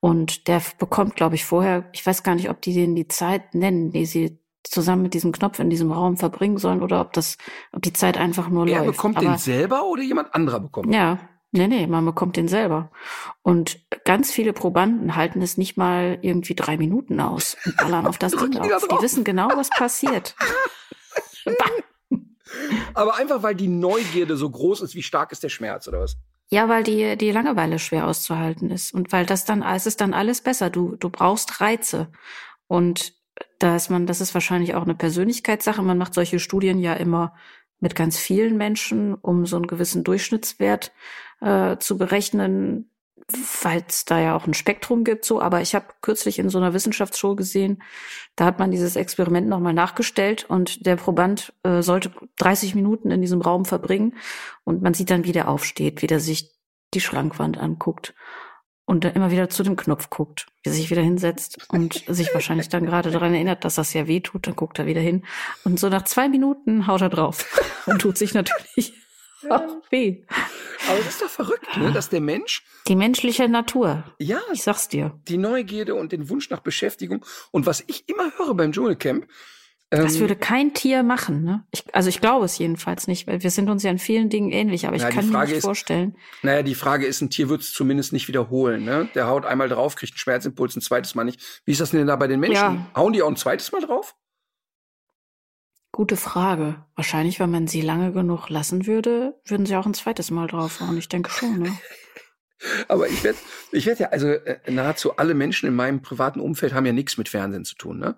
Und der bekommt, glaube ich, vorher, ich weiß gar nicht, ob die den die Zeit nennen, die sie zusammen mit diesem Knopf in diesem Raum verbringen sollen oder ob das, ob die Zeit einfach nur er läuft. Er bekommt Aber, den selber oder jemand anderer bekommt? Ja, Nee, nee, man bekommt den selber. Und ganz viele Probanden halten es nicht mal irgendwie drei Minuten aus und ballern auf das Ding auf. Die wissen genau, was passiert. Aber einfach, weil die Neugierde so groß ist, wie stark ist der Schmerz, oder was? Ja, weil die, die Langeweile schwer auszuhalten ist. Und weil das dann, es ist dann alles besser. Du, du brauchst Reize. Und da ist man, das ist wahrscheinlich auch eine Persönlichkeitssache. Man macht solche Studien ja immer mit ganz vielen Menschen, um so einen gewissen Durchschnittswert äh, zu berechnen, weil es da ja auch ein Spektrum gibt. So, aber ich habe kürzlich in so einer Wissenschaftsshow gesehen, da hat man dieses Experiment nochmal nachgestellt und der Proband äh, sollte 30 Minuten in diesem Raum verbringen und man sieht dann, wie der aufsteht, wie der sich die Schrankwand anguckt und dann immer wieder zu dem Knopf guckt, wie er sich wieder hinsetzt und sich wahrscheinlich dann gerade daran erinnert, dass das ja weh tut, dann guckt er wieder hin. Und so nach zwei Minuten haut er drauf und tut sich natürlich auch weh. Aber das ist doch verrückt, ne? dass der Mensch. Die menschliche Natur. Ja. Ich sag's dir. Die Neugierde und den Wunsch nach Beschäftigung. Und was ich immer höre beim Dschungelcamp, das ähm, würde kein Tier machen, ne? Ich, also ich glaube es jedenfalls nicht, weil wir sind uns ja in vielen Dingen ähnlich, aber ich naja, kann mir nicht ist, vorstellen. Naja, die Frage ist, ein Tier wird es zumindest nicht wiederholen, ne? Der haut einmal drauf, kriegt einen Schmerzimpuls, ein zweites Mal nicht. Wie ist das denn da bei den Menschen? Ja. Hauen die auch ein zweites Mal drauf? Gute Frage. Wahrscheinlich, wenn man sie lange genug lassen würde, würden sie auch ein zweites Mal draufhauen. Ich denke schon, ne? Aber ich werde, ich werde ja, also äh, nahezu alle Menschen in meinem privaten Umfeld haben ja nichts mit Fernsehen zu tun, ne?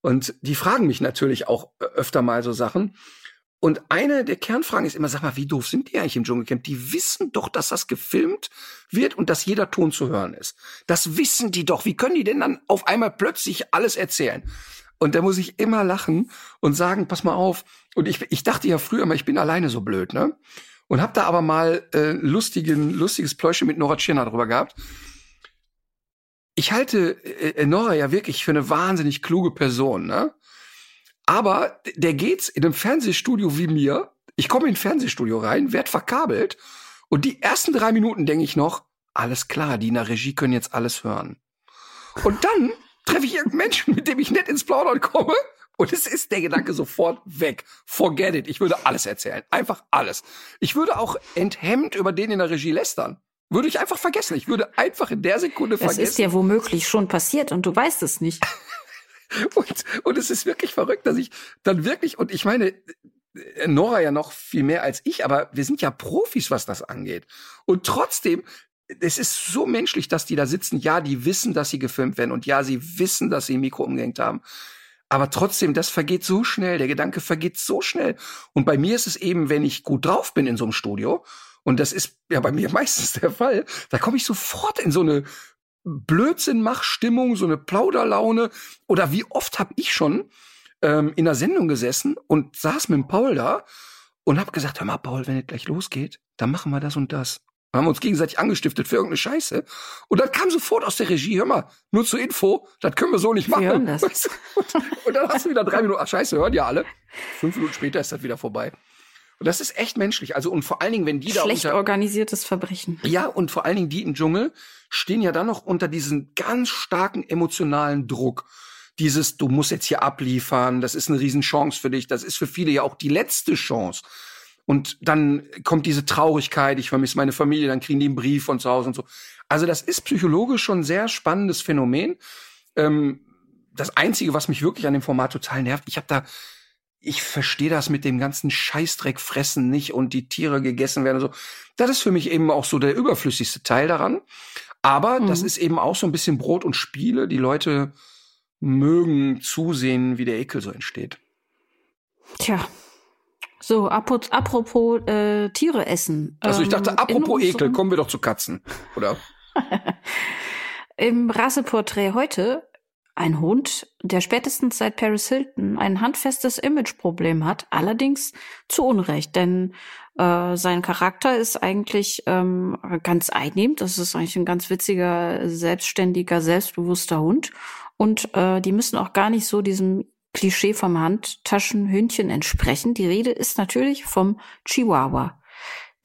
Und die fragen mich natürlich auch äh, öfter mal so Sachen. Und eine der Kernfragen ist immer, sag mal, wie doof sind die eigentlich im Dschungelcamp? Die wissen doch, dass das gefilmt wird und dass jeder Ton zu hören ist. Das wissen die doch. Wie können die denn dann auf einmal plötzlich alles erzählen? Und da muss ich immer lachen und sagen, pass mal auf. Und ich, ich dachte ja früher immer, ich bin alleine so blöd, ne? Und hab da aber mal äh, lustigen, lustiges Pläuschen mit Nora Tschirner drüber gehabt ich halte äh, Nora ja wirklich für eine wahnsinnig kluge Person, ne? Aber der geht's in einem Fernsehstudio wie mir. Ich komme in ein Fernsehstudio rein, werd verkabelt und die ersten drei Minuten denke ich noch, alles klar, die in der Regie können jetzt alles hören. Und dann treffe ich irgendeinen Menschen, mit dem ich nett ins Plaudern komme und es ist der Gedanke sofort weg. Forget it. Ich würde alles erzählen. Einfach alles. Ich würde auch enthemmt über den in der Regie lästern. Würde ich einfach vergessen. Ich würde einfach in der Sekunde vergessen. Das ist ja womöglich schon passiert und du weißt es nicht. und, und es ist wirklich verrückt, dass ich dann wirklich, und ich meine, Nora ja noch viel mehr als ich, aber wir sind ja Profis, was das angeht. Und trotzdem, es ist so menschlich, dass die da sitzen. Ja, die wissen, dass sie gefilmt werden und ja, sie wissen, dass sie ein Mikro umgehängt haben. Aber trotzdem, das vergeht so schnell. Der Gedanke vergeht so schnell. Und bei mir ist es eben, wenn ich gut drauf bin in so einem Studio und das ist ja bei mir meistens der Fall. Da komme ich sofort in so eine Blödsinn-Mach-Stimmung, so eine Plauderlaune. Oder wie oft habe ich schon ähm, in der Sendung gesessen und saß mit dem Paul da und habe gesagt, hör mal, Paul, wenn es gleich losgeht, dann machen wir das und das. Wir haben uns gegenseitig angestiftet für irgendeine Scheiße. Und dann kam sofort aus der Regie, hör mal, nur zur Info, das können wir so nicht machen. Wir hören das. Und, und dann hast du wieder drei Minuten, ach scheiße, hören ja alle. Fünf Minuten später ist das wieder vorbei. Und das ist echt menschlich. Also und vor allen Dingen, wenn die Schlecht da Schlecht organisiertes Verbrechen. Ja, und vor allen Dingen die im Dschungel stehen ja dann noch unter diesem ganz starken emotionalen Druck. Dieses, du musst jetzt hier abliefern, das ist eine Riesenchance für dich, das ist für viele ja auch die letzte Chance. Und dann kommt diese Traurigkeit, ich vermisse meine Familie, dann kriegen die einen Brief von zu Hause und so. Also das ist psychologisch schon ein sehr spannendes Phänomen. Ähm, das Einzige, was mich wirklich an dem Format total nervt, ich habe da ich verstehe das mit dem ganzen Scheißdreck fressen nicht und die Tiere gegessen werden. So. Das ist für mich eben auch so der überflüssigste Teil daran. Aber mhm. das ist eben auch so ein bisschen Brot und Spiele. Die Leute mögen zusehen, wie der Ekel so entsteht. Tja, So, apropos äh, Tiere essen. Also ich dachte, ähm, apropos Ekel, kommen wir doch zu Katzen, oder? Im Rasseporträt heute ein Hund, der spätestens seit Paris Hilton ein handfestes Imageproblem hat, allerdings zu Unrecht, denn äh, sein Charakter ist eigentlich ähm, ganz einnehmend. Das ist eigentlich ein ganz witziger, selbstständiger, selbstbewusster Hund. Und äh, die müssen auch gar nicht so diesem Klischee vom Handtaschenhündchen entsprechen. Die Rede ist natürlich vom Chihuahua.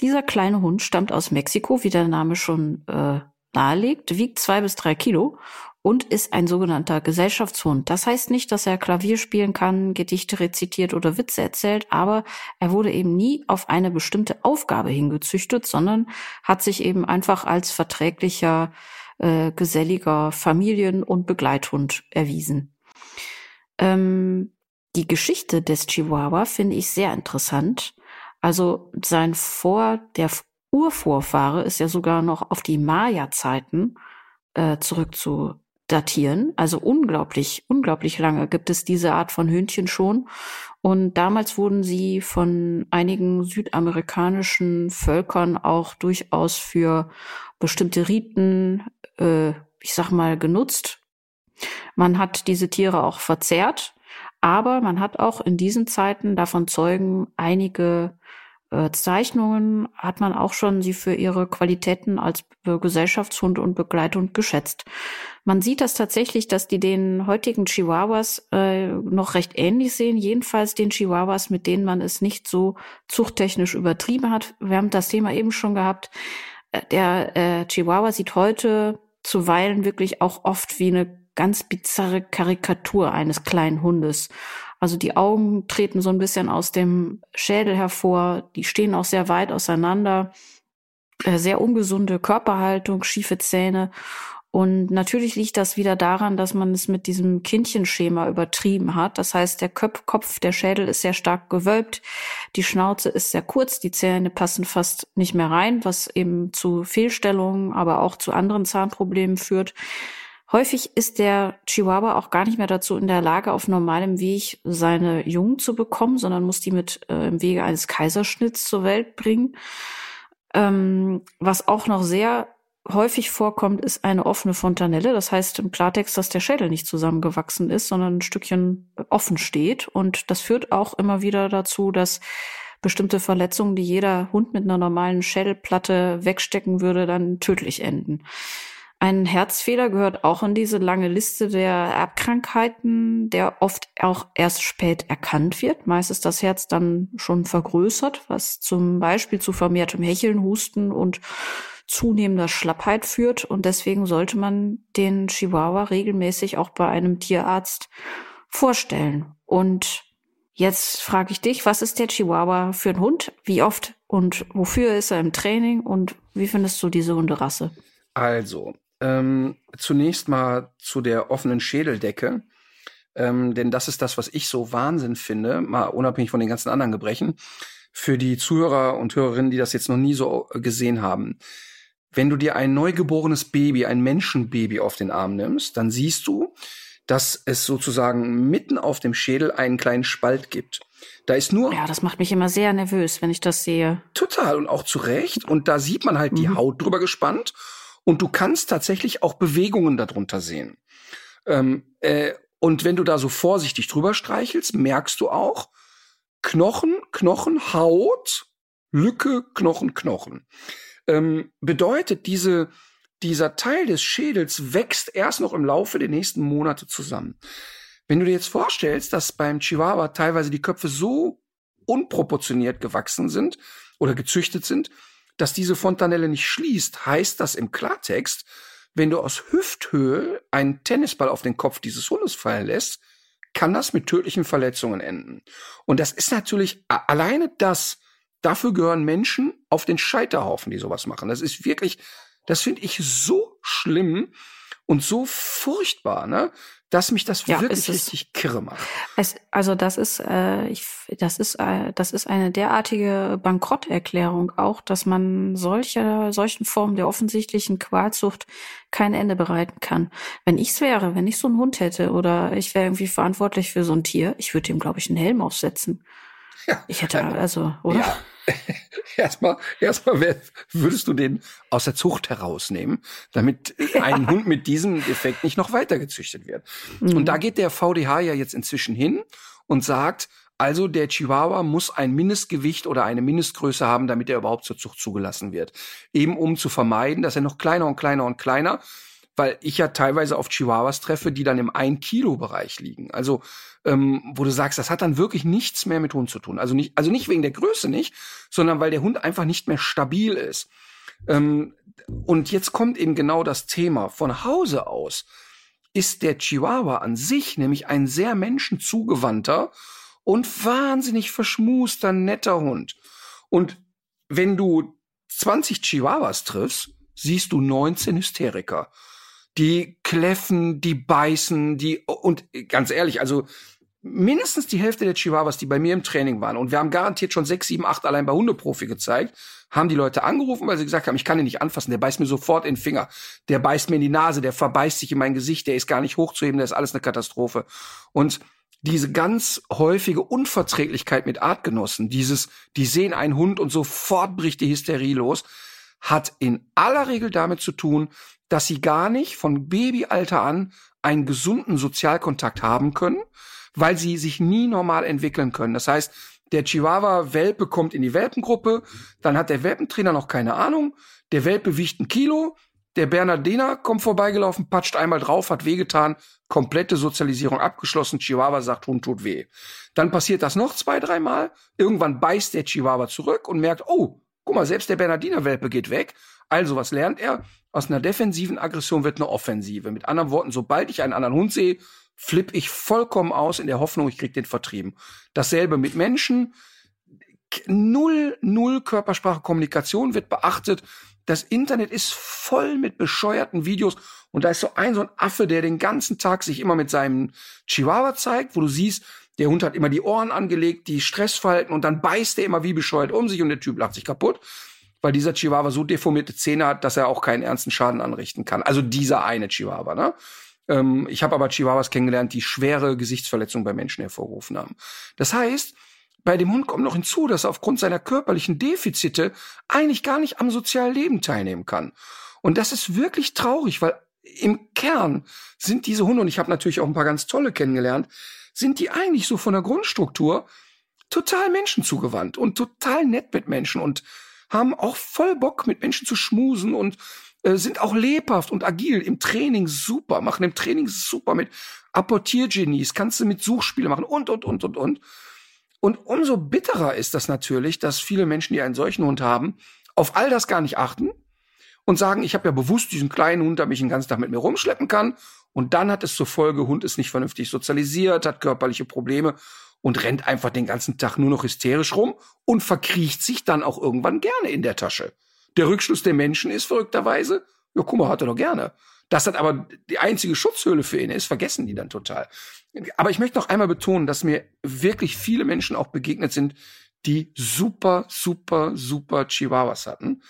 Dieser kleine Hund stammt aus Mexiko, wie der Name schon äh, nahelegt, wiegt zwei bis drei Kilo und ist ein sogenannter Gesellschaftshund. Das heißt nicht, dass er Klavier spielen kann, Gedichte rezitiert oder Witze erzählt, aber er wurde eben nie auf eine bestimmte Aufgabe hingezüchtet, sondern hat sich eben einfach als verträglicher, äh, geselliger Familien- und Begleithund erwiesen. Ähm, die Geschichte des Chihuahua finde ich sehr interessant. Also sein Vor, der Urvorfahre ist ja sogar noch auf die Maya-Zeiten äh, zurück zu datieren. Also unglaublich, unglaublich lange gibt es diese Art von Hühnchen schon. Und damals wurden sie von einigen südamerikanischen Völkern auch durchaus für bestimmte Riten, äh, ich sag mal, genutzt. Man hat diese Tiere auch verzehrt, aber man hat auch in diesen Zeiten davon Zeugen einige äh, Zeichnungen hat man auch schon sie für ihre Qualitäten als Gesellschaftshund und Begleithund geschätzt. Man sieht das tatsächlich, dass die den heutigen Chihuahuas äh, noch recht ähnlich sehen, jedenfalls den Chihuahuas, mit denen man es nicht so zuchttechnisch übertrieben hat. Wir haben das Thema eben schon gehabt. Äh, der äh, Chihuahua sieht heute zuweilen wirklich auch oft wie eine ganz bizarre Karikatur eines kleinen Hundes. Also die Augen treten so ein bisschen aus dem Schädel hervor, die stehen auch sehr weit auseinander, äh, sehr ungesunde Körperhaltung, schiefe Zähne. Und natürlich liegt das wieder daran, dass man es mit diesem Kindchenschema übertrieben hat. Das heißt, der Kopf, der Schädel ist sehr stark gewölbt, die Schnauze ist sehr kurz, die Zähne passen fast nicht mehr rein, was eben zu Fehlstellungen, aber auch zu anderen Zahnproblemen führt. Häufig ist der Chihuahua auch gar nicht mehr dazu in der Lage, auf normalem Weg seine Jungen zu bekommen, sondern muss die mit äh, im Wege eines Kaiserschnitts zur Welt bringen. Ähm, was auch noch sehr häufig vorkommt, ist eine offene Fontanelle. Das heißt im Klartext, dass der Schädel nicht zusammengewachsen ist, sondern ein Stückchen offen steht. Und das führt auch immer wieder dazu, dass bestimmte Verletzungen, die jeder Hund mit einer normalen Schädelplatte wegstecken würde, dann tödlich enden. Ein Herzfehler gehört auch in diese lange Liste der Erbkrankheiten, der oft auch erst spät erkannt wird. Meist ist das Herz dann schon vergrößert, was zum Beispiel zu vermehrtem Hecheln, Husten und zunehmender Schlappheit führt. Und deswegen sollte man den Chihuahua regelmäßig auch bei einem Tierarzt vorstellen. Und jetzt frage ich dich, was ist der Chihuahua für ein Hund? Wie oft und wofür ist er im Training? Und wie findest du diese Hunderasse? Also, ähm, zunächst mal zu der offenen Schädeldecke. Ähm, denn das ist das, was ich so Wahnsinn finde, mal unabhängig von den ganzen anderen Gebrechen, für die Zuhörer und Hörerinnen, die das jetzt noch nie so gesehen haben. Wenn du dir ein neugeborenes Baby, ein Menschenbaby auf den Arm nimmst, dann siehst du, dass es sozusagen mitten auf dem Schädel einen kleinen Spalt gibt. Da ist nur. Ja, das macht mich immer sehr nervös, wenn ich das sehe. Total und auch zu Recht. Und da sieht man halt mhm. die Haut drüber gespannt und du kannst tatsächlich auch Bewegungen darunter sehen. Ähm, äh, und wenn du da so vorsichtig drüber streichelst, merkst du auch Knochen, Knochen, Haut, Lücke, Knochen, Knochen. Ähm, bedeutet, diese, dieser Teil des Schädels wächst erst noch im Laufe der nächsten Monate zusammen. Wenn du dir jetzt vorstellst, dass beim Chihuahua teilweise die Köpfe so unproportioniert gewachsen sind oder gezüchtet sind, dass diese Fontanelle nicht schließt, heißt das im Klartext, wenn du aus Hüfthöhe einen Tennisball auf den Kopf dieses Hundes fallen lässt, kann das mit tödlichen Verletzungen enden. Und das ist natürlich alleine das, dafür gehören Menschen auf den Scheiterhaufen, die sowas machen. Das ist wirklich, das finde ich so schlimm und so furchtbar, ne? Dass mich das ja, wirklich richtig kirre macht. Es, also das ist, äh, ich, das ist, äh, das ist eine derartige Bankrotterklärung auch, dass man solche, solchen Formen der offensichtlichen Qualzucht kein Ende bereiten kann. Wenn ich's wäre, wenn ich so einen Hund hätte oder ich wäre irgendwie verantwortlich für so ein Tier, ich würde ihm, glaube ich, einen Helm aufsetzen. Ja. Ich hätte also, oder? Ja. erstmal, erstmal würdest du den aus der Zucht herausnehmen, damit ein Hund mit diesem Defekt nicht noch weiter gezüchtet wird. Mhm. Und da geht der VDH ja jetzt inzwischen hin und sagt, also der Chihuahua muss ein Mindestgewicht oder eine Mindestgröße haben, damit er überhaupt zur Zucht zugelassen wird. Eben um zu vermeiden, dass er noch kleiner und kleiner und kleiner, weil ich ja teilweise auf Chihuahuas treffe, die dann im ein Kilo Bereich liegen. Also ähm, wo du sagst, das hat dann wirklich nichts mehr mit Hund zu tun. Also nicht, also nicht wegen der Größe nicht, sondern weil der Hund einfach nicht mehr stabil ist. Ähm, und jetzt kommt eben genau das Thema. Von Hause aus ist der Chihuahua an sich nämlich ein sehr menschenzugewandter und wahnsinnig verschmuster, netter Hund. Und wenn du 20 Chihuahuas triffst, siehst du 19 Hysteriker. Die kläffen, die beißen, die, und ganz ehrlich, also mindestens die Hälfte der Chihuahuas, die bei mir im Training waren, und wir haben garantiert schon sechs, sieben, acht allein bei Hundeprofi gezeigt, haben die Leute angerufen, weil sie gesagt haben, ich kann ihn nicht anfassen, der beißt mir sofort in den Finger, der beißt mir in die Nase, der verbeißt sich in mein Gesicht, der ist gar nicht hochzuheben, der ist alles eine Katastrophe. Und diese ganz häufige Unverträglichkeit mit Artgenossen, dieses, die sehen einen Hund und sofort bricht die Hysterie los, hat in aller Regel damit zu tun, dass sie gar nicht von Babyalter an einen gesunden Sozialkontakt haben können, weil sie sich nie normal entwickeln können. Das heißt, der Chihuahua-Welpe kommt in die Welpengruppe, dann hat der Welpentrainer noch keine Ahnung, der Welpe wiegt ein Kilo, der Bernardiner kommt vorbeigelaufen, patscht einmal drauf, hat wehgetan, komplette Sozialisierung abgeschlossen, Chihuahua sagt, Hund tut weh. Dann passiert das noch zwei, dreimal. Irgendwann beißt der Chihuahua zurück und merkt, oh, guck mal, selbst der Bernardiner-Welpe geht weg. Also, was lernt er? Aus einer defensiven Aggression wird eine Offensive. Mit anderen Worten, sobald ich einen anderen Hund sehe, flippe ich vollkommen aus in der Hoffnung, ich krieg den vertrieben. Dasselbe mit Menschen. Null, null Körpersprache, Kommunikation wird beachtet das Internet ist voll mit bescheuerten Videos und da ist so ein so ein Affe, der den ganzen Tag sich immer mit seinem Chihuahua zeigt, wo du siehst, der Hund hat immer die Ohren angelegt, die Stressfalten und dann beißt er immer wie bescheuert um sich und der Typ lacht sich kaputt, weil dieser Chihuahua so deformierte Zähne hat, dass er auch keinen ernsten Schaden anrichten kann. Also dieser eine Chihuahua, ne? Ähm, ich habe aber Chihuahuas kennengelernt, die schwere Gesichtsverletzungen bei Menschen hervorgerufen haben. Das heißt, bei dem Hund kommt noch hinzu, dass er aufgrund seiner körperlichen Defizite eigentlich gar nicht am sozialen Leben teilnehmen kann. Und das ist wirklich traurig, weil im Kern sind diese Hunde, und ich habe natürlich auch ein paar ganz tolle kennengelernt, sind die eigentlich so von der Grundstruktur total menschenzugewandt und total nett mit Menschen und haben auch voll Bock, mit Menschen zu schmusen und sind auch lebhaft und agil im Training super, machen im Training super mit Apportiergenies, kannst du mit Suchspiele machen und, und, und, und, und. Und umso bitterer ist das natürlich, dass viele Menschen, die einen solchen Hund haben, auf all das gar nicht achten und sagen, ich habe ja bewusst diesen kleinen Hund, damit ich den ganzen Tag mit mir rumschleppen kann. Und dann hat es zur Folge, Hund ist nicht vernünftig sozialisiert, hat körperliche Probleme und rennt einfach den ganzen Tag nur noch hysterisch rum und verkriecht sich dann auch irgendwann gerne in der Tasche. Der Rückschluss der Menschen ist verrückterweise, ja, guck mal, hat er doch gerne. Dass das aber die einzige Schutzhöhle für ihn ist, vergessen die dann total. Aber ich möchte noch einmal betonen, dass mir wirklich viele Menschen auch begegnet sind, die super, super, super Chihuahuas hatten.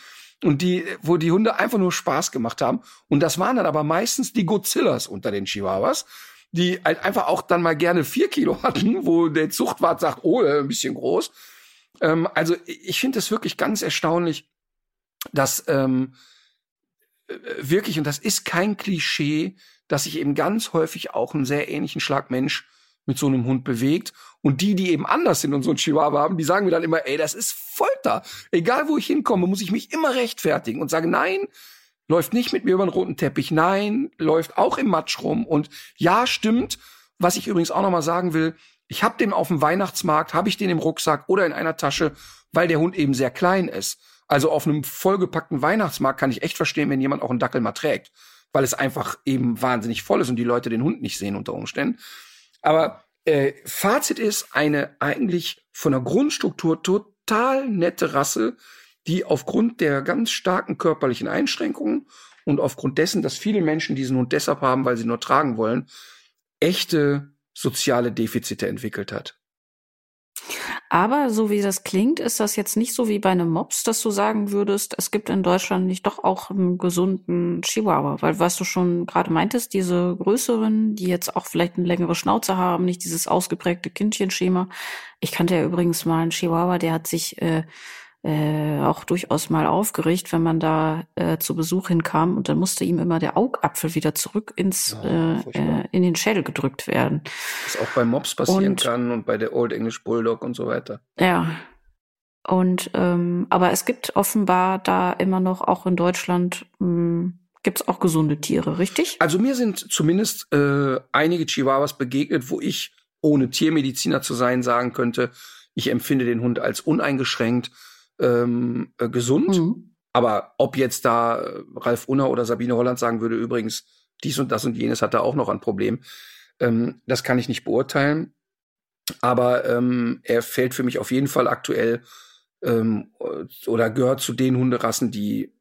Und die, wo die Hunde einfach nur Spaß gemacht haben. Und das waren dann aber meistens die Godzillas unter den Chihuahuas, die halt einfach auch dann mal gerne vier Kilo hatten, wo der Zuchtwart sagt, oh, ein bisschen groß. Ähm, also ich finde es wirklich ganz erstaunlich, dass ähm, äh, wirklich, und das ist kein Klischee, dass sich eben ganz häufig auch einen sehr ähnlichen Schlag Mensch mit so einem Hund bewegt. Und die, die eben anders sind und so ein Chihuahua haben, die sagen mir dann immer, ey, das ist Folter. Egal, wo ich hinkomme, muss ich mich immer rechtfertigen und sagen, nein, läuft nicht mit mir über den roten Teppich, nein, läuft auch im Matsch rum. Und ja, stimmt. Was ich übrigens auch noch mal sagen will, ich habe den auf dem Weihnachtsmarkt, habe ich den im Rucksack oder in einer Tasche, weil der Hund eben sehr klein ist. Also auf einem vollgepackten Weihnachtsmarkt kann ich echt verstehen, wenn jemand auch einen Dackel mal trägt, weil es einfach eben wahnsinnig voll ist und die Leute den Hund nicht sehen unter Umständen. Aber äh, Fazit ist eine eigentlich von der Grundstruktur total nette Rasse, die aufgrund der ganz starken körperlichen Einschränkungen und aufgrund dessen, dass viele Menschen diesen Hund deshalb haben, weil sie nur tragen wollen, echte soziale Defizite entwickelt hat. Aber so wie das klingt, ist das jetzt nicht so wie bei einem Mops, dass du sagen würdest, es gibt in Deutschland nicht doch auch einen gesunden Chihuahua. Weil was du schon gerade meintest, diese größeren, die jetzt auch vielleicht eine längere Schnauze haben, nicht dieses ausgeprägte Kindchenschema. Ich kannte ja übrigens mal einen Chihuahua, der hat sich äh, äh, auch durchaus mal aufgeregt, wenn man da äh, zu Besuch hinkam und dann musste ihm immer der Augapfel wieder zurück ins Ja, äh, äh, in den Schädel gedrückt werden. Was auch bei Mops passieren Und- kann und bei der Old English Bulldog und so weiter. Ja. Und ähm, aber es gibt offenbar da immer noch auch in Deutschland mh, gibt's auch gesunde Tiere, richtig? Also mir sind zumindest äh, einige Chihuahuas begegnet, wo ich, ohne Tiermediziner zu sein, sagen könnte, ich empfinde den Hund als uneingeschränkt ähm, äh, gesund. Mhm. Aber ob jetzt da äh, Ralf Unner oder Sabine Holland sagen würde, übrigens, dies und das und jenes hat er auch noch ein Problem, ähm, das kann ich nicht beurteilen. Aber ähm, er fällt für mich auf jeden Fall aktuell ähm, oder gehört zu den Hunderassen, die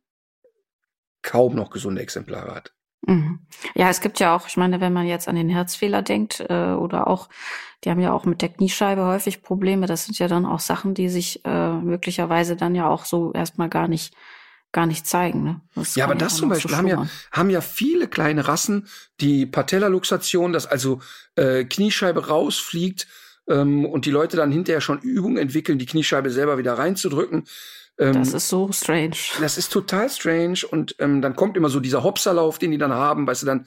kaum noch gesunde Exemplare hat. Mhm. Ja, es gibt ja auch, ich meine, wenn man jetzt an den Herzfehler denkt äh, oder auch, die haben ja auch mit der Kniescheibe häufig Probleme. Das sind ja dann auch Sachen, die sich äh, möglicherweise dann ja auch so erstmal gar nicht gar nicht zeigen. Ne? Ja, aber das zum Beispiel so haben ja, haben ja viele kleine Rassen, die Patellaluxation, dass also äh, Kniescheibe rausfliegt ähm, und die Leute dann hinterher schon Übungen entwickeln, die Kniescheibe selber wieder reinzudrücken. Ähm, Das ist so strange. das ist total strange und ähm, dann kommt immer so dieser Hopserlauf, den die dann haben, weißt du, dann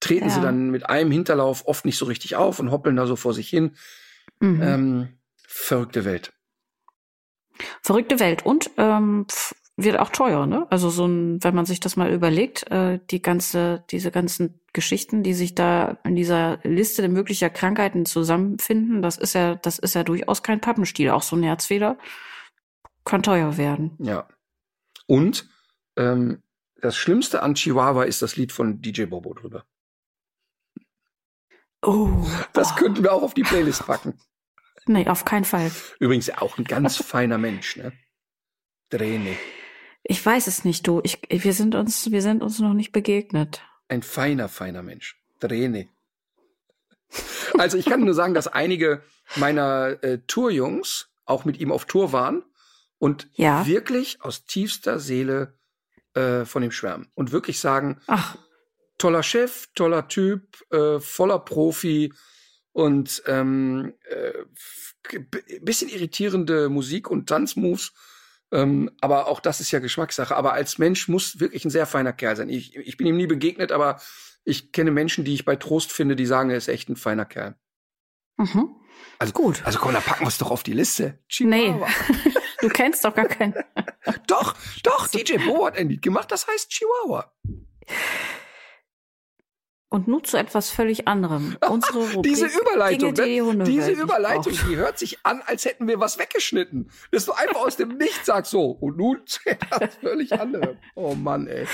treten sie Ja. dann mit einem Hinterlauf oft nicht so richtig auf und hoppeln da so vor sich hin. Mhm. Ähm, verrückte Welt. Verrückte Welt und ähm, wird auch teuer, ne? Also so ein, wenn man sich das mal überlegt, äh, die ganze, diese ganzen Geschichten, die sich da in dieser Liste möglicher Krankheiten zusammenfinden, das ist ja, das ist ja durchaus kein Pappenstiel. Auch so ein Herzfehler kann teuer werden. Ja. Und ähm, das Schlimmste an Chihuahua ist das Lied von DJ Bobo drüber. Oh, Das könnten wir auch auf die Playlist packen. nee, auf keinen Fall. Übrigens auch ein ganz feiner Mensch, ne? Drene. Ich weiß es nicht, du. Ich, wir sind uns, wir sind uns noch nicht begegnet. Ein feiner, feiner Mensch. Drene. Also ich kann nur sagen, dass einige meiner äh, Tourjungs auch mit ihm auf Tour waren und Ja. wirklich aus tiefster Seele äh, von ihm schwärmen. Und wirklich sagen, Ach, toller Chef, toller Typ, äh, voller Profi und ähm, äh, bisschen irritierende Musik und Tanzmoves. Ähm, aber auch das ist ja Geschmackssache. Aber als Mensch muss wirklich ein sehr feiner Kerl sein. Ich, ich bin ihm nie begegnet, aber ich kenne Menschen, die ich bei Trost finde, die sagen, er ist echt ein feiner Kerl. mhm. Also Gut. Also komm, da packen wir es doch auf die Liste. Nee. Du kennst doch gar keinen. Doch, doch, DJ Bo hat ein Lied gemacht, das heißt Chihuahua. Und nun zu etwas völlig anderem. Unsere Rubrik. Diese Überleitung, Dinge, die die ne? Hundewelt diese Überleitung, braucht. die hört sich an, als hätten wir was weggeschnitten. Dass du einfach aus dem Nichts sagst so und nun das völlig andere. Oh Mann, ey.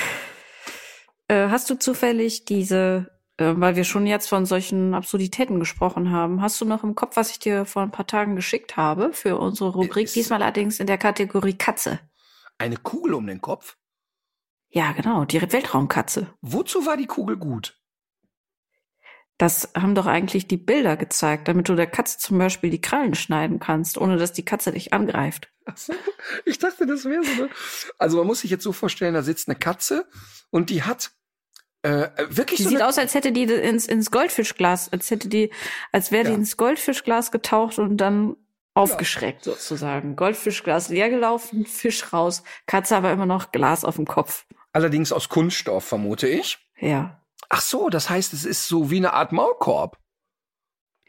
Äh, hast du zufällig diese, äh, weil wir schon jetzt von solchen Absurditäten gesprochen haben, hast du noch im Kopf, was ich dir vor ein paar Tagen geschickt habe für unsere Rubrik? Ist- Diesmal allerdings in der Kategorie Katze. Eine Kugel um den Kopf? Ja, genau, die Weltraumkatze. Wozu war die Kugel gut? Das haben doch eigentlich die Bilder gezeigt, damit du der Katze zum Beispiel die Krallen schneiden kannst, ohne dass die Katze dich angreift. Ich dachte, das wäre so eine. Also man muss sich jetzt so vorstellen, da sitzt eine Katze und die hat äh, wirklich Die so sieht aus, als hätte die ins, ins Goldfischglas, als hätte die, als wäre Ja. die ins Goldfischglas getaucht und dann aufgeschreckt sozusagen. Goldfischglas leer gelaufen, Fisch raus, Katze aber immer noch Glas auf dem Kopf. allerdings aus Kunststoff, vermute ich. Ja. Ach so, das heißt, es ist so wie eine Art Maulkorb.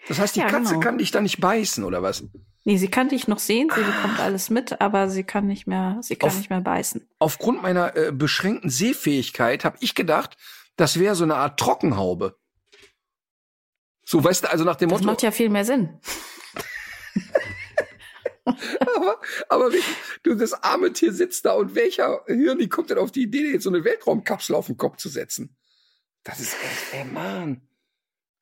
Das heißt, die Ja, Katze genau. kann dich da nicht beißen, oder was? Nee, sie kann dich noch sehen, sie bekommt alles mit, aber sie kann nicht mehr, sie kann Auf- nicht mehr beißen. Aufgrund meiner äh, beschränkten Sehfähigkeit habe ich gedacht, das wäre so eine Art Trockenhaube. So, weißt du, also nach dem Das Motto, macht ja viel mehr Sinn. aber, aber wie, du, das arme Tier sitzt da und welcher Hirni kommt denn auf die Idee, jetzt so eine Weltraumkapsel auf den Kopf zu setzen? Das ist echt, ey, Mann.